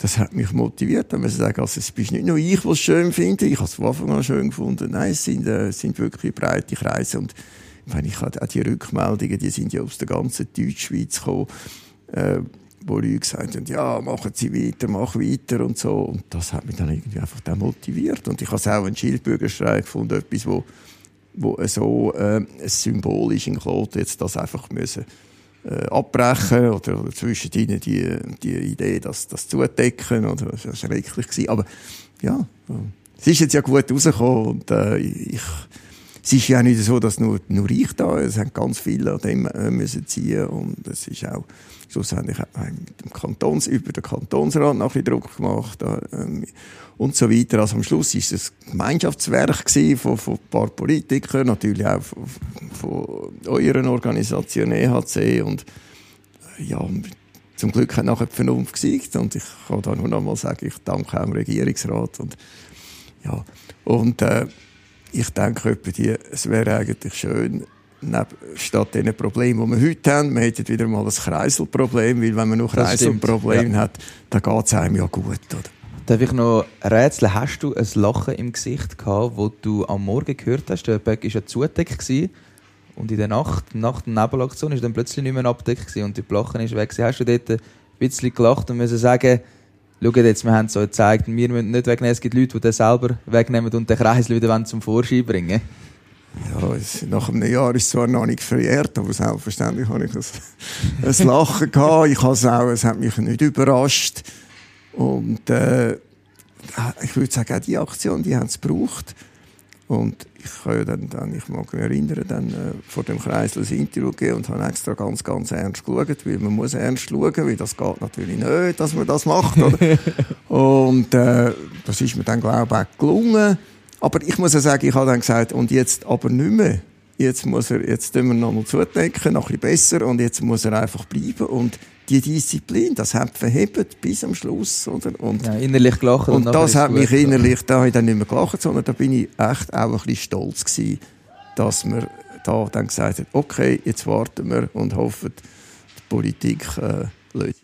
[SPEAKER 3] das hat mich motiviert, wenn man sagt, also es bist nicht nur ich, was schön finde, ich habe es von Anfang an schön gefunden. Nein, es sind, äh, sind wirklich breite Kreise und wenn ich auch die Rückmeldungen, die sind ja aus der ganzen Deutschschweiz gekommen, äh, wo Leute gesagt haben, ja, machen Sie weiter, mach weiter und so. Und das hat mich dann irgendwie einfach dann motiviert. Und ich habe es auch einen Schildbürgerstreik gefunden, etwas, wo, wo so äh, symbolisch in Kloten jetzt das einfach müssen äh, abbrechen oder, oder zwischen ihnen die, die Idee, das, das zudecken. Oder, das war schrecklich. Gewesen. Aber ja, es ist jetzt ja gut rausgekommen und äh, ich, es ist ja nicht so, dass nur, nur ich da Es haben ganz viele an dem äh, müssen ziehen und es ist auch schlussendlich hat man mit dem Kantons, über den Kantonsrat nachher Druck gemacht äh, und so weiter. Also am Schluss ist es ein Gemeinschaftswerk von, von ein paar Politikern, natürlich auch von, von euren Organisation EHC und äh, ja, zum Glück hat nachher die Vernunft gesiegt und ich kann da nur noch mal sagen, ich danke auch dem Regierungsrat und ja, und äh, ich denke, es wäre eigentlich schön, statt den Problemen, die wir heute haben, wir hätten wieder mal ein Kreiselproblem, weil wenn man noch Kreiselproblem ja. hat, dann geht es einem ja gut, oder?
[SPEAKER 2] Darf ich noch rätseln? Hast du ein Lachen im Gesicht gehabt, wo du am Morgen gehört hast? Der Böck war ja zugedeckt und in der Nacht, nach der Nebelaktion, ist dann plötzlich nicht mehr abgedeckt und die Lachen ist weg. Hast du dort ein bisschen gelacht und müssen sagen, Schaut jetzt, wir haben es euch gezeigt, wir müssen nicht wegnehmen, es gibt Leute, die den selber wegnehmen und den Kreisel wieder zum Vorschein bringen
[SPEAKER 3] ja, es, nach einem Jahr ist es zwar noch nicht verjährt, aber selbstverständlich habe ich ein, ein Lachen gehabt. Ich habe es auch, es hat mich nicht überrascht. Und äh, ich würde sagen, auch die Aktion, die haben es gebraucht. Und ich kann ja dann, dann ich mag mich erinnern, dann äh, vor dem Kreisel ein Interview gegeben und habe extra ganz, ganz ernst geschaut, weil man muss ernst schauen, weil das geht natürlich nicht, dass man das macht. Und äh, das ist mir dann, glaube ich, auch gelungen. Aber ich muss ja sagen, ich habe dann gesagt, und jetzt aber nicht mehr. Jetzt muss er, jetzt tun wir nochmal zudecken, noch ein bisschen besser, und jetzt muss er einfach bleiben. Und die Disziplin, das hat verhebt bis am Schluss, oder? Und,
[SPEAKER 2] ja, innerlich gelacht.
[SPEAKER 3] Und, und das hat mich innerlich, da habe ich dann nicht mehr gelacht, sondern da bin ich echt auch ein bisschen stolz gewesen, dass man da dann gesagt hat, okay, jetzt warten wir und hoffen, die Politik äh, löst.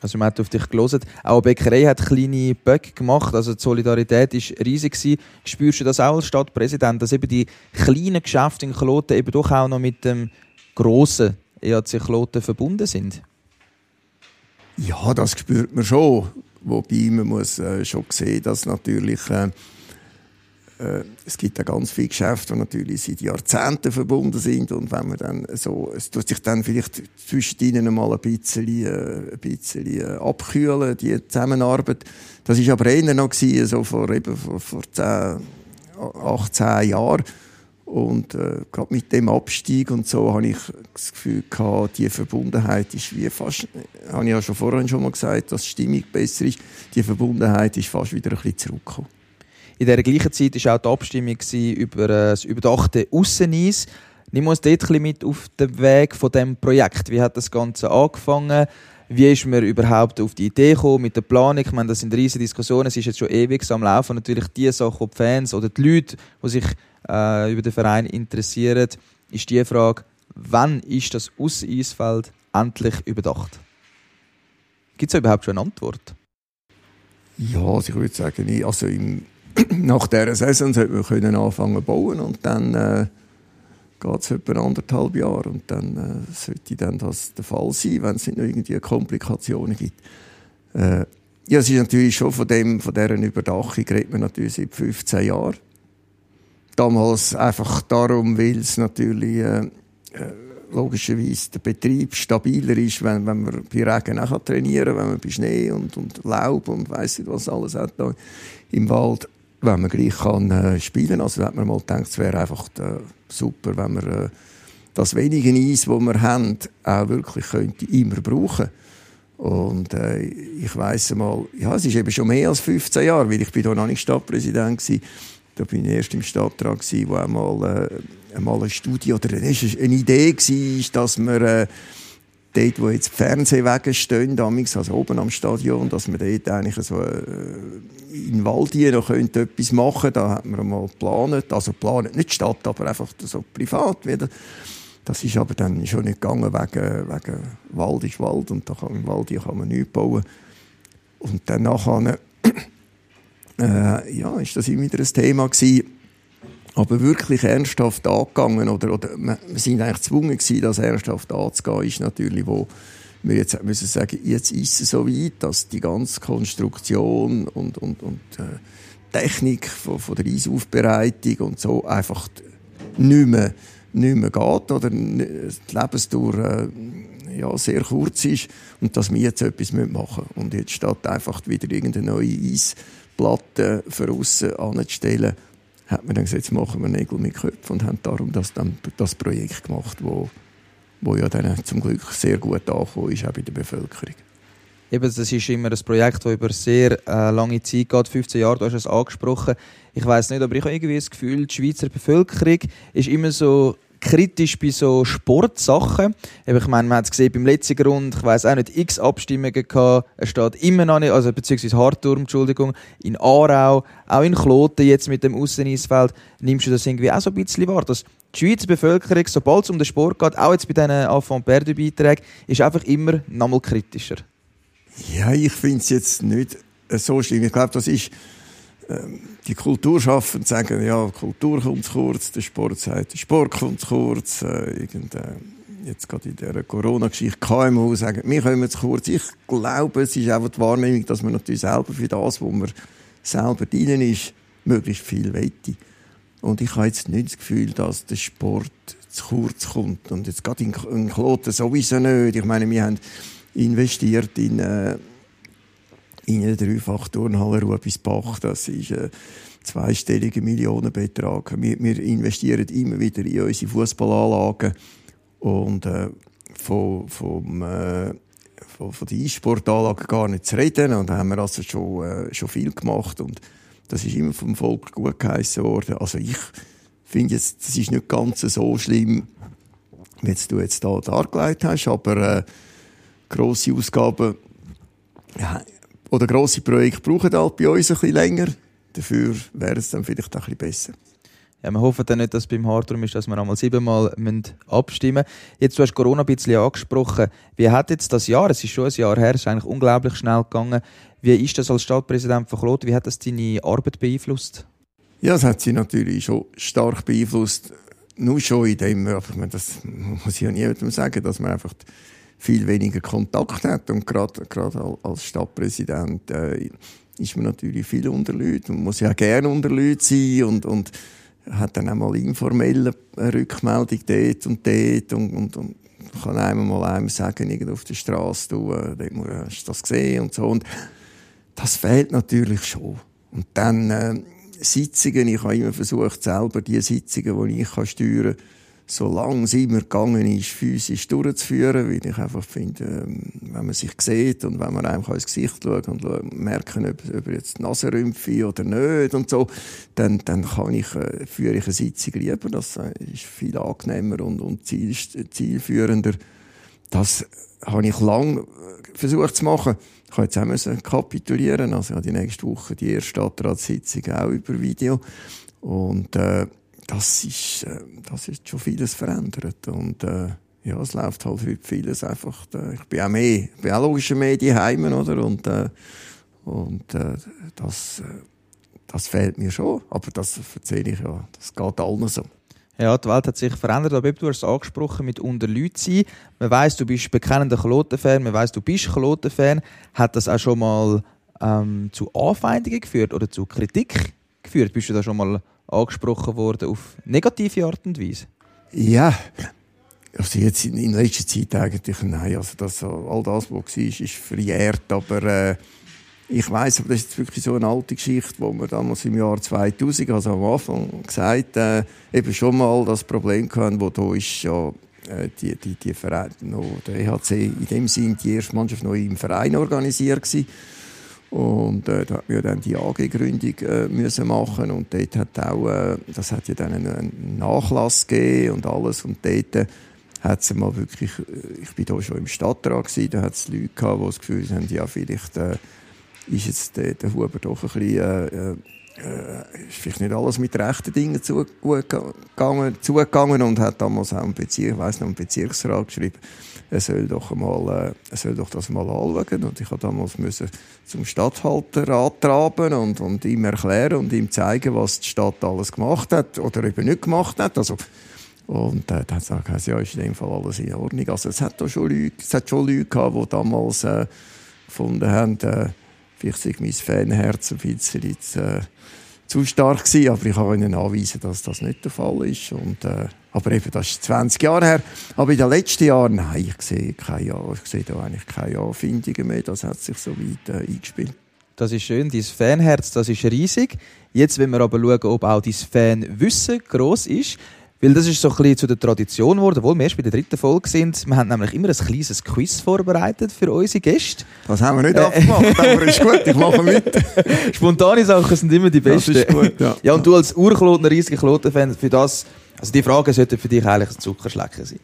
[SPEAKER 2] Also man hat auf dich gelesen. Auch die Bäckerei hat kleine Böcke gemacht. Also die Solidarität war riesig. Spürst du das auch als Stadtpräsident, dass eben die kleinen Geschäfte in Kloten eben doch auch noch mit dem grossen EAC Kloten verbunden sind?
[SPEAKER 3] Ja, das spürt man schon. Wobei man muss äh, schon sehen, dass natürlich äh, äh, es gibt ja ganz viele Geschäfte, die natürlich seit Jahrzehnten verbunden sind und wenn man dann so, es tut sich dann vielleicht zwischen ihnen mal ein bisschen, äh, ein bisschen äh, abkühlen, die Zusammenarbeit. Das ist aber eher noch gewesen, so vor eben vor, vor 10, 18 Jahren. Und äh, gerade mit dem Abstieg und so habe ich das Gefühl gehabt, die Verbundenheit ist wie fast, habe ich ja schon vorhin schon mal gesagt, dass die Stimmung besser ist. Die Verbundenheit ist fast wieder ein bisschen zurückgekommen.
[SPEAKER 2] In der gleichen Zeit war auch die Abstimmung über das überdachte Ausseneis. Nimm uns dort mit auf den Weg von dem Projekt. Wie hat das Ganze angefangen? Wie ist man überhaupt auf die Idee gekommen mit der Planung? Ich meine, das sind riesige Diskussionen. Es ist jetzt schon ewig am Laufen. Natürlich die Sachen, die Fans oder die Leute, die sich äh, über den Verein interessieren, ist die Frage, wann ist das Ausseisfeld endlich überdacht? Gibt es überhaupt schon eine Antwort?
[SPEAKER 3] Ja, also ich würde sagen, also im nach dieser Saison sollte man können anfangen zu bauen und dann äh, geht es etwa anderthalb Jahre und dann äh, sollte dann das der Fall sein, wenn es nicht noch irgendwie Komplikationen gibt. Äh, ja, es ist natürlich schon von dem, von deren Überdachung redet man natürlich seit 15 Jahren. Damals einfach darum, weil es natürlich äh, äh, logischerweise der Betrieb stabiler ist, wenn, wenn man bei Regen auch trainieren kann, wenn man bei Schnee und, und Laub und weiss nicht was alles hat da im Wald wenn man gleich kann, äh, spielen. Also hat man mal gedacht, es wäre einfach äh, super, wenn man äh, das wenige Eis, das wir haben, auch wirklich könnte immer brauchen und äh, ich weiss mal, ja, es ist eben schon mehr als 15 Jahre, weil ich bin da noch nicht Stadtpräsident war. Da bin ich erst im Stadtrat wo einmal, äh, einmal eine Studie oder eine Idee war, dass man äh, dort, wo jetzt die Fernsehwege stehen, damals, also oben am Stadion, dass man dort eigentlich so äh, in Waldier noch könnte etwas machen Da hat man mal geplant, also geplant, nicht Stadt, aber einfach so privat wieder. Das ist aber dann schon nicht gegangen, wegen, wegen Wald ist Wald und da kann, im Wald kann man nichts bauen. Und dann nachher, äh, ja, ist das immer wieder ein Thema gewesen aber wirklich ernsthaft angegangen oder, oder wir sind eigentlich gezwungen gewesen, das ernsthaft anzugehen, ist natürlich, wo wir jetzt müssen sagen, jetzt ist es so weit, dass die ganze Konstruktion und, und, und äh, Technik von, von der Eisaufbereitung und so einfach nicht mehr, nicht mehr geht oder die Lebensdauer äh, ja, sehr kurz ist und dass wir jetzt etwas machen müssen. Und jetzt statt einfach wieder irgendeine neue Eisplatte für aussen anzustellen, hat man dann gesagt, jetzt machen wir Nägel mit Köpfen und haben darum das, dann, das Projekt gemacht, wo, wo ja dann zum Glück sehr gut angekommen ist, auch bei der Bevölkerung.
[SPEAKER 2] Eben, das ist immer ein Projekt, das über sehr äh, lange Zeit geht, 15 Jahre, du hast es angesprochen. Ich weiß nicht, aber ich habe irgendwie das Gefühl, die Schweizer Bevölkerung ist immer so kritisch bei so Sportsachen. Ich meine, man hat es gesehen beim letzten Grund, ich weiß auch nicht, x Abstimmungen gehabt. Er steht immer noch nicht, also beziehungsweise Hartturm, Entschuldigung, in Aarau, auch in Kloten jetzt mit dem Ausseneisfeld. Nimmst du das irgendwie auch so ein bisschen wahr, dass die Schweizer Bevölkerung, sobald es um den Sport geht, auch jetzt bei diesen Enfant Perdue Beiträgen, ist einfach immer noch mal kritischer?
[SPEAKER 3] Ja, ich finde es jetzt nicht so schlimm. Ich glaube, das ist die Kulturschaffenden sagen, ja, Kultur kommt zu kurz, der Sport sagt, der Sport kommt zu kurz, äh, äh, jetzt gerade in dieser Corona-Geschichte, KMU sagen, wir kommen zu kurz. Ich glaube, es ist einfach die Wahrnehmung, dass man natürlich selber für das, wo man selber drin ist, möglichst viel wette. Und ich habe jetzt nicht das Gefühl, dass der Sport zu kurz kommt. Und jetzt gerade in, in Kloten sowieso nicht. Ich meine, wir haben investiert in, äh, in eine Dreifach-Turnhalle Ruebisbach. Das ist ein zweistelliger Millionenbetrag. Wir, wir investieren immer wieder in unsere Fußballanlagen und äh, von, vom, äh, von, von der E-Sportanlage gar nicht zu reden. Und da haben wir also schon, äh, schon viel gemacht und das ist immer vom Volk gut geheißen worden. Also ich finde jetzt, das ist nicht ganz so schlimm, wie du jetzt da dargelegt hast, aber äh, grosse Ausgaben ja, oder grosse Projekte brauchen halt bei uns ein bisschen länger. Dafür wäre es dann vielleicht auch ein bisschen besser.
[SPEAKER 2] Ja, wir hoffen dann nicht, dass es beim Hardturm ist, dass wir einmal siebenmal abstimmen müssen. Jetzt, du hast Corona ein bisschen angesprochen. Wie hat jetzt das Jahr, es ist schon ein Jahr her, es ist eigentlich unglaublich schnell gegangen. Wie ist das als Stadtpräsident von Kloten? Wie hat das deine Arbeit beeinflusst?
[SPEAKER 3] Ja, es hat sie natürlich schon stark beeinflusst. Nur schon in dem, aber das muss ich ja niemandem sagen, dass man einfach viel weniger Kontakt hat. Und gerade, gerade als Stadtpräsident äh, ist man natürlich viel unter Leuten. Man muss ja gerne unter Leuten sein und, und hat dann auch mal informelle Rückmeldung dort und dort und, und, und kann einem mal einem sagen, irgendwo auf der Straße, du, äh, hast das gesehen und so. Und das fehlt natürlich schon. Und dann äh, Sitzungen, ich habe immer versucht, selber die Sitzungen, die ich kann steuern kann, solange es immer gegangen ist, physisch durchzuführen, weil ich einfach finde, ähm, wenn man sich sieht und wenn man einfach ins Gesicht schaut und merken, ob, ob jetzt Nase rümpfe oder nicht und so, dann, dann kann ich, äh, führe ich eine Sitzung lieber. Das äh, ist viel angenehmer und, und ziel, zielführender. Das habe ich lang äh, versucht zu machen. Ich habe jetzt auch müssen kapitulieren. Also, ich habe die nächste Woche die erste Stadtratssitzung auch über Video. Und, äh, das ist, äh, das ist schon vieles verändert. Und, äh, ja, es läuft halt heute vieles einfach, äh, ich bin auch mehr, ich bin auch logischer mehr daheim, oder? Und, äh, und, äh, das, äh, das fehlt mir schon. Aber das erzähle ich ja, das geht allen so.
[SPEAKER 2] Ja, die Welt hat sich verändert, aber du hast es angesprochen mit unter Leuten sein. Man weiss, du bist bekennender Kloten-Fan, man weiss, du bist Kloten-Fan. Hat das auch schon mal ähm, zu Anfeindungen geführt oder zu Kritik geführt? Bist du da schon mal angesprochen worden auf negative Art und Weise?
[SPEAKER 3] Ja, also jetzt in, in letzter Zeit eigentlich nein. Also das, all das, was war, ist verjährt. Aber äh, ich weiß, aber das ist wirklich so eine alte Geschichte, wo wir damals im Jahr 2000, also am Anfang gesagt, äh, eben schon mal das Problem hatten, wo da ist ja äh, die, die, die Verein, noch, der EHC in dem Sinn die erste Mannschaft noch im Verein organisiert gewesen. Und äh, da hat wir dann die AG-Gründung äh, müssen machen. Und dort hat auch, äh, das hat ja dann einen, Nachlass gegeben und alles. Und dort äh, hat es mal wirklich, äh, ich bin da schon im Stadtrat gewesen, da hat es Leute gehabt, die das Gefühl haben, ja vielleicht äh, ist jetzt der, der Huber doch ein bisschen, äh, ist vielleicht nicht alles mit rechten Dingen zugegangen, zugegangen und hat damals auch einen Bezirk, weiss noch, einen Bezirksrat geschrieben, er soll doch mal, äh, er soll doch das mal anschauen. Und ich habe damals müssen zum Stadthalter traben und, und ihm erklären und ihm zeigen, was die Stadt alles gemacht hat oder eben nicht gemacht hat. Also, und äh, dann sagt er, ja, ist in dem Fall alles in Ordnung. Also es hat schon Leute, es hat schon Leute gehabt, die damals äh, gefunden haben, äh, vielleicht sei mein Fanherz ein bisschen äh, zu stark gewesen, aber ich kann Ihnen anweisen, dass das nicht der Fall ist. Und, äh, aber eben, das ist 20 Jahre her. Aber in den letzten Jahren, nein, ich sehe keine, ich sehe da eigentlich keine Anfindungen mehr. Das hat sich so weit äh, eingespielt.
[SPEAKER 2] Das ist schön, dein Fanherz, das ist riesig. Jetzt wollen wir aber schauen, ob auch dein Fanwissen gross ist. Weil das ist so ein bisschen zu der Tradition geworden, obwohl wir erst bei der dritten Folge sind. Wir haben nämlich immer ein kleines Quiz vorbereitet für unsere Gäste.
[SPEAKER 3] Das haben wir nicht äh, abgemacht, aber ist gut, ich mache mit.
[SPEAKER 2] Spontane Sachen sind immer die besten.
[SPEAKER 3] Das ist gut, ja.
[SPEAKER 2] Ja, und du als Urkloten, riesiger Kloten-Fan, für das Also die Fragen sollten für dich eigentlich ein Zuckerschlecken sein.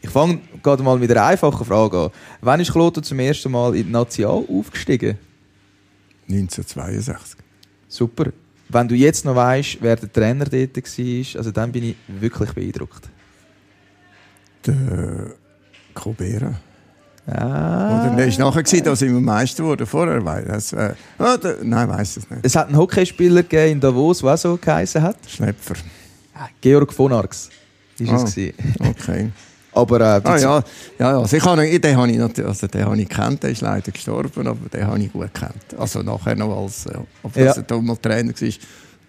[SPEAKER 2] Ich fange gerade mal mit einer einfachen Frage an. Wann ist Kloten zum ersten Mal in die National aufgestiegen?
[SPEAKER 3] 1962.
[SPEAKER 2] Super. Wenn du jetzt noch weißt, wer der Trainer dort war, also dann bin ich wirklich beeindruckt.
[SPEAKER 3] Der Kobera.
[SPEAKER 2] Ah.
[SPEAKER 3] Oder der ist nachher gewesen, da sind wir Meister geworden. Vorher weiß das. Äh, ah, der, nein, weiß es nicht.
[SPEAKER 2] Es hat einen Hockeyspieler gegeben in Davos, der auch so geheißen hat.
[SPEAKER 3] Schnepfer.
[SPEAKER 2] Georg von Arx. Ist
[SPEAKER 3] Ah.
[SPEAKER 2] es gewesen.
[SPEAKER 3] Okay.
[SPEAKER 2] Aber äh,
[SPEAKER 3] Ah ja, ja, ja. Also ich habe, den habe ich natürlich, also den habe ich gekannt, der ist leider gestorben, aber den habe ich gut gekannt. Also nachher noch als, ja, obwohl
[SPEAKER 2] Ja.
[SPEAKER 3] er da mal Trainer war,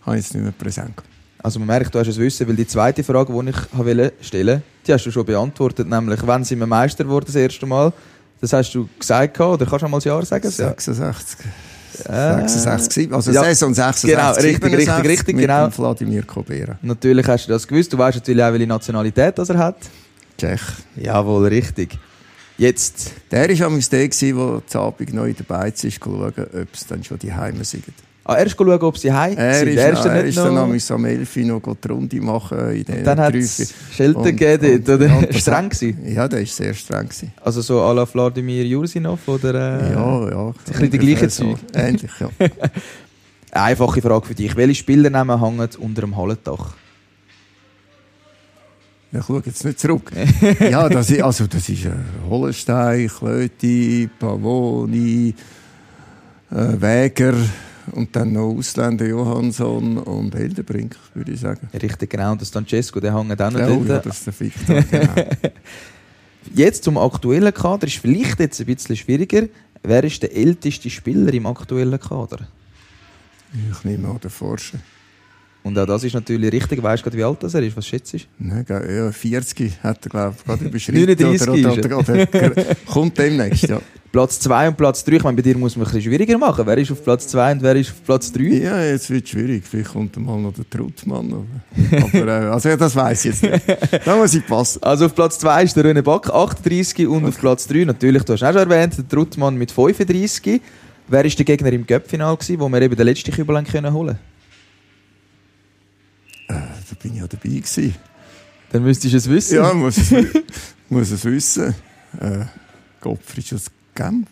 [SPEAKER 3] habe ich es nicht mehr präsent.
[SPEAKER 2] Also man merkt, du hast es wissen, weil die zweite Frage, die ich wollte stellen, die hast du schon beantwortet, nämlich wann sind wir Meister geworden das erste Mal? Das hast du gesagt oder kannst du mal das Jahr sagen? Ja.
[SPEAKER 3] 66.
[SPEAKER 2] Äh,
[SPEAKER 3] 66, also
[SPEAKER 2] ja.
[SPEAKER 3] Saison 66,
[SPEAKER 2] Genau, richtig,
[SPEAKER 3] 67
[SPEAKER 2] richtig, richtig,
[SPEAKER 3] mit
[SPEAKER 2] genau.
[SPEAKER 3] Vladimir Kobera.
[SPEAKER 2] Natürlich hast du das gewusst. Du weißt natürlich auch, welche Nationalität das er hat.
[SPEAKER 3] Tschech.
[SPEAKER 2] Jawohl, richtig. Jetzt,
[SPEAKER 3] Der war am der, der zu Abend neu dabei ist, schauen, ob es dann schon die Heime sind.
[SPEAKER 2] ah, erst schauen, ob sie heim
[SPEAKER 3] Er
[SPEAKER 2] sind.
[SPEAKER 3] ist,
[SPEAKER 2] Er
[SPEAKER 3] er
[SPEAKER 2] dann
[SPEAKER 3] er ist dann
[SPEAKER 2] noch-
[SPEAKER 3] am am 11 Uhr noch die Runde machen in den
[SPEAKER 2] Dann hat es
[SPEAKER 3] vier-
[SPEAKER 2] Schelte
[SPEAKER 3] und-
[SPEAKER 2] gegeben
[SPEAKER 3] und-
[SPEAKER 2] oder?
[SPEAKER 3] ja, und das
[SPEAKER 2] Streng gewesen.
[SPEAKER 3] Ja, der war sehr streng. Gewesen.
[SPEAKER 2] Also so à la Vladimir Jursinov, oder? Äh,
[SPEAKER 3] ja, ja.
[SPEAKER 2] bisschen die gleichen Zeug.
[SPEAKER 3] Ähnlich, ja.
[SPEAKER 2] Einfache Frage für dich. Welche Spielernamen hängen unter dem Hallendach?
[SPEAKER 3] Ich schaue jetzt nicht zurück. ja, das ist, also, das ist äh, Hollenstein, Klöti, Pavoni, äh, Wäger und dann noch Ausländer Johansson und Hildebrink, würde ich sagen.
[SPEAKER 2] Richtig, genau. Und das Francesco, der hängt auch noch
[SPEAKER 3] Ja,
[SPEAKER 2] dort.
[SPEAKER 3] ja, das ist der Victor. Genau.
[SPEAKER 2] Jetzt zum aktuellen Kader ist vielleicht jetzt ein bisschen schwieriger. Wer ist der älteste Spieler im aktuellen Kader?
[SPEAKER 3] Ich nehme an, der Forscher.
[SPEAKER 2] Und auch das ist natürlich richtig. Weißt du wie alt das er ist? Was schätzt du?
[SPEAKER 3] Nein, ja, 40 hat er, glaube ich, gerade überschritten.
[SPEAKER 2] 39
[SPEAKER 3] oder, oder, oder, oder, kommt demnächst, ja.
[SPEAKER 2] Platz 2 und Platz 3. Ich meine, bei dir muss man ein bisschen schwieriger machen. Wer ist auf Platz 2 und wer ist auf Platz 3?
[SPEAKER 3] Ja, jetzt wird es schwierig. Vielleicht kommt mal noch der Truttmann. Aber, äh, also, das weiß ich jetzt nicht. Da muss ich passen.
[SPEAKER 2] Also auf Platz 2 ist der René Back, 38 und auf Platz 3 natürlich, du hast auch schon erwähnt, der Truttmann mit 35. Wer war der Gegner im Göppfinal, wo wir eben den letzten Kübel können holen
[SPEAKER 3] Äh, da bin ich ja dabei gewesen.
[SPEAKER 2] Dann müsstest du es wissen.
[SPEAKER 3] Ja, muss es, muss es wissen. Äh, Gottfried aus Genf.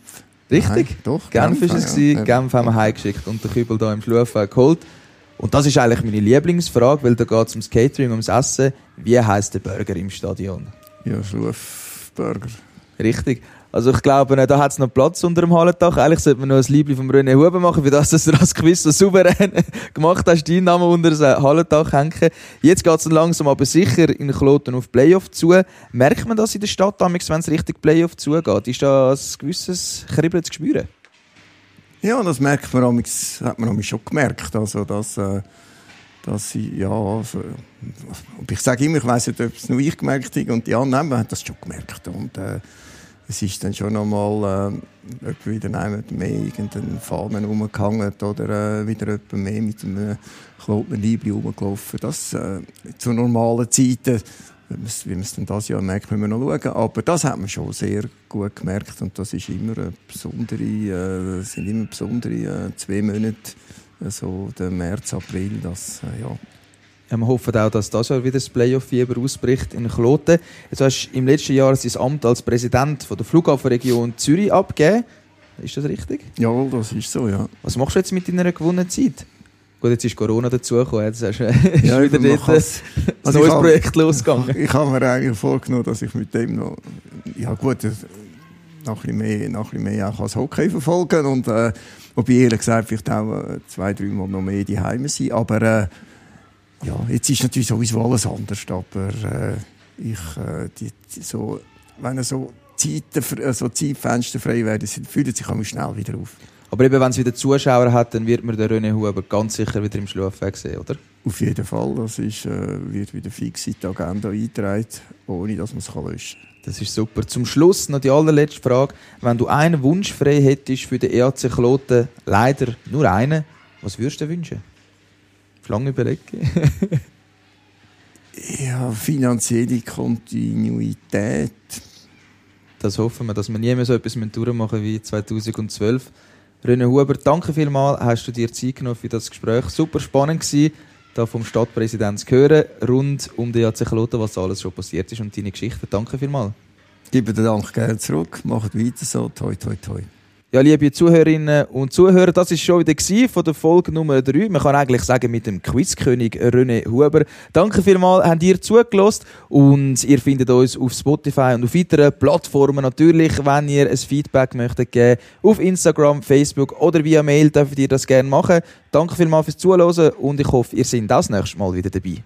[SPEAKER 2] Richtig?
[SPEAKER 3] Nein, doch.
[SPEAKER 2] Genf war es,
[SPEAKER 3] ja.
[SPEAKER 2] Genf haben wir heimgeschickt und den Kübel hier im Schlufen geholt. Und das ist eigentlich meine Lieblingsfrage, weil da geht es ums Catering, ums Essen. Wie heisst der Burger im Stadion?
[SPEAKER 3] Ja, Schlufburger.
[SPEAKER 2] Richtig. Also ich glaube, äh, da hat es noch Platz unter dem Hallendach. Eigentlich sollte man noch ein Liebling vom René Huber machen, für das, dass du das Quiz so souverän gemacht hast, deinen Namen unter das Hallendach hängen. Jetzt geht es langsam aber sicher in Kloten auf Playoff zu. Merkt man das in der Stadt, wenn es richtig Playoff zugeht? Ist da ein gewisses Kribbeln zu spüren?
[SPEAKER 3] Ja, das merkt man amigs, hat man schon gemerkt. Also, dass, äh, dass sie, ja, also, ich sage immer, ich weiss nicht, ob es nur ich gemerkt habe und die anderen haben das schon gemerkt. Und äh, es ist dann schon nochmal äh, wieder jemand mehr irgendeine Fahnen rumgehangen oder äh, wieder jemand mehr mit einem Klotner Liebling rumgelaufen. Das äh, zu normalen Zeiten, wie man es- dann das Jahr merkt, müssen wir noch schauen. Aber das hat man schon sehr gut gemerkt und das ist immer eine besondere, äh, sind immer besondere äh, zwei Monate, äh, so der März, April, das, äh, ja.
[SPEAKER 2] Ja, wir hoffen auch, dass das Jahr wieder das Playoff-Fieber ausbricht in Kloten. Jetzt hast du im letzten Jahr dein Amt als Präsident von der Flughafenregion Zürich abgegeben. Ist das richtig?
[SPEAKER 3] Jawohl, das ist so, ja.
[SPEAKER 2] Was machst du jetzt mit deiner gewonnenen Zeit? Gut, jetzt ist Corona dazugekommen. Jetzt hast
[SPEAKER 3] Ja,
[SPEAKER 2] ist wieder
[SPEAKER 3] man
[SPEAKER 2] dort ein
[SPEAKER 3] kann's- Also
[SPEAKER 2] neues Projekt losgegangen.
[SPEAKER 3] Ich habe mir eigentlich vorgenommen, dass ich mit dem noch, ja gut, äh, noch ein bisschen mehr, noch ein bisschen mehr auch als Hockey verfolgen und äh, wobei ehrlich gesagt vielleicht auch äh, zwei, drei Mal noch mehr die Heime sein, aber äh, ja, jetzt ist natürlich sowieso alles anders, aber äh, ich, äh, die, die, so, wenn so Zeiten, fr- äh, so Zeitfenster frei werden, es sich auch schnell wieder auf.
[SPEAKER 2] Aber eben, wenn es wieder Zuschauer hat, dann wird man den René Huber ganz sicher wieder im Schlafweg sehen, oder?
[SPEAKER 3] Auf jeden Fall, das ist, äh, wird wieder fix in die Agenda eingetragen, ohne dass man es löschen kann.
[SPEAKER 2] Das ist super. Zum Schluss noch die allerletzte Frage. Wenn du einen Wunsch frei hättest für den EAC Kloten, leider nur einen, was würdest du dir wünschen? Lange überlegen.
[SPEAKER 3] Ja, finanzielle Kontinuität.
[SPEAKER 2] Das hoffen wir, dass wir nie mehr so etwas durchmachen wie 2012. René Huber, danke vielmals, hast du dir Zeit genommen für das Gespräch. Super spannend gewesen. da vom Stadtpräsidenten zu hören, rund um den JC Kloten, was alles schon passiert ist und deine Geschichte. Danke vielmals.
[SPEAKER 3] Gebe den Dank gerne zurück. Macht weiter so. Toi, toi, toi.
[SPEAKER 2] Ja, liebe Zuhörerinnen und Zuhörer, das ist schon wieder von der Folge Nummer 3. Man kann eigentlich sagen mit dem Quizkönig René Huber. Danke vielmals, habt ihr zugelassen und ihr findet uns auf Spotify und auf weiteren Plattformen natürlich, wenn ihr ein Feedback möchtet geben, auf Instagram, Facebook oder via Mail dürft ihr das gerne machen. Danke vielmals fürs Zuhören und ich hoffe, ihr seid das nächste Mal wieder dabei.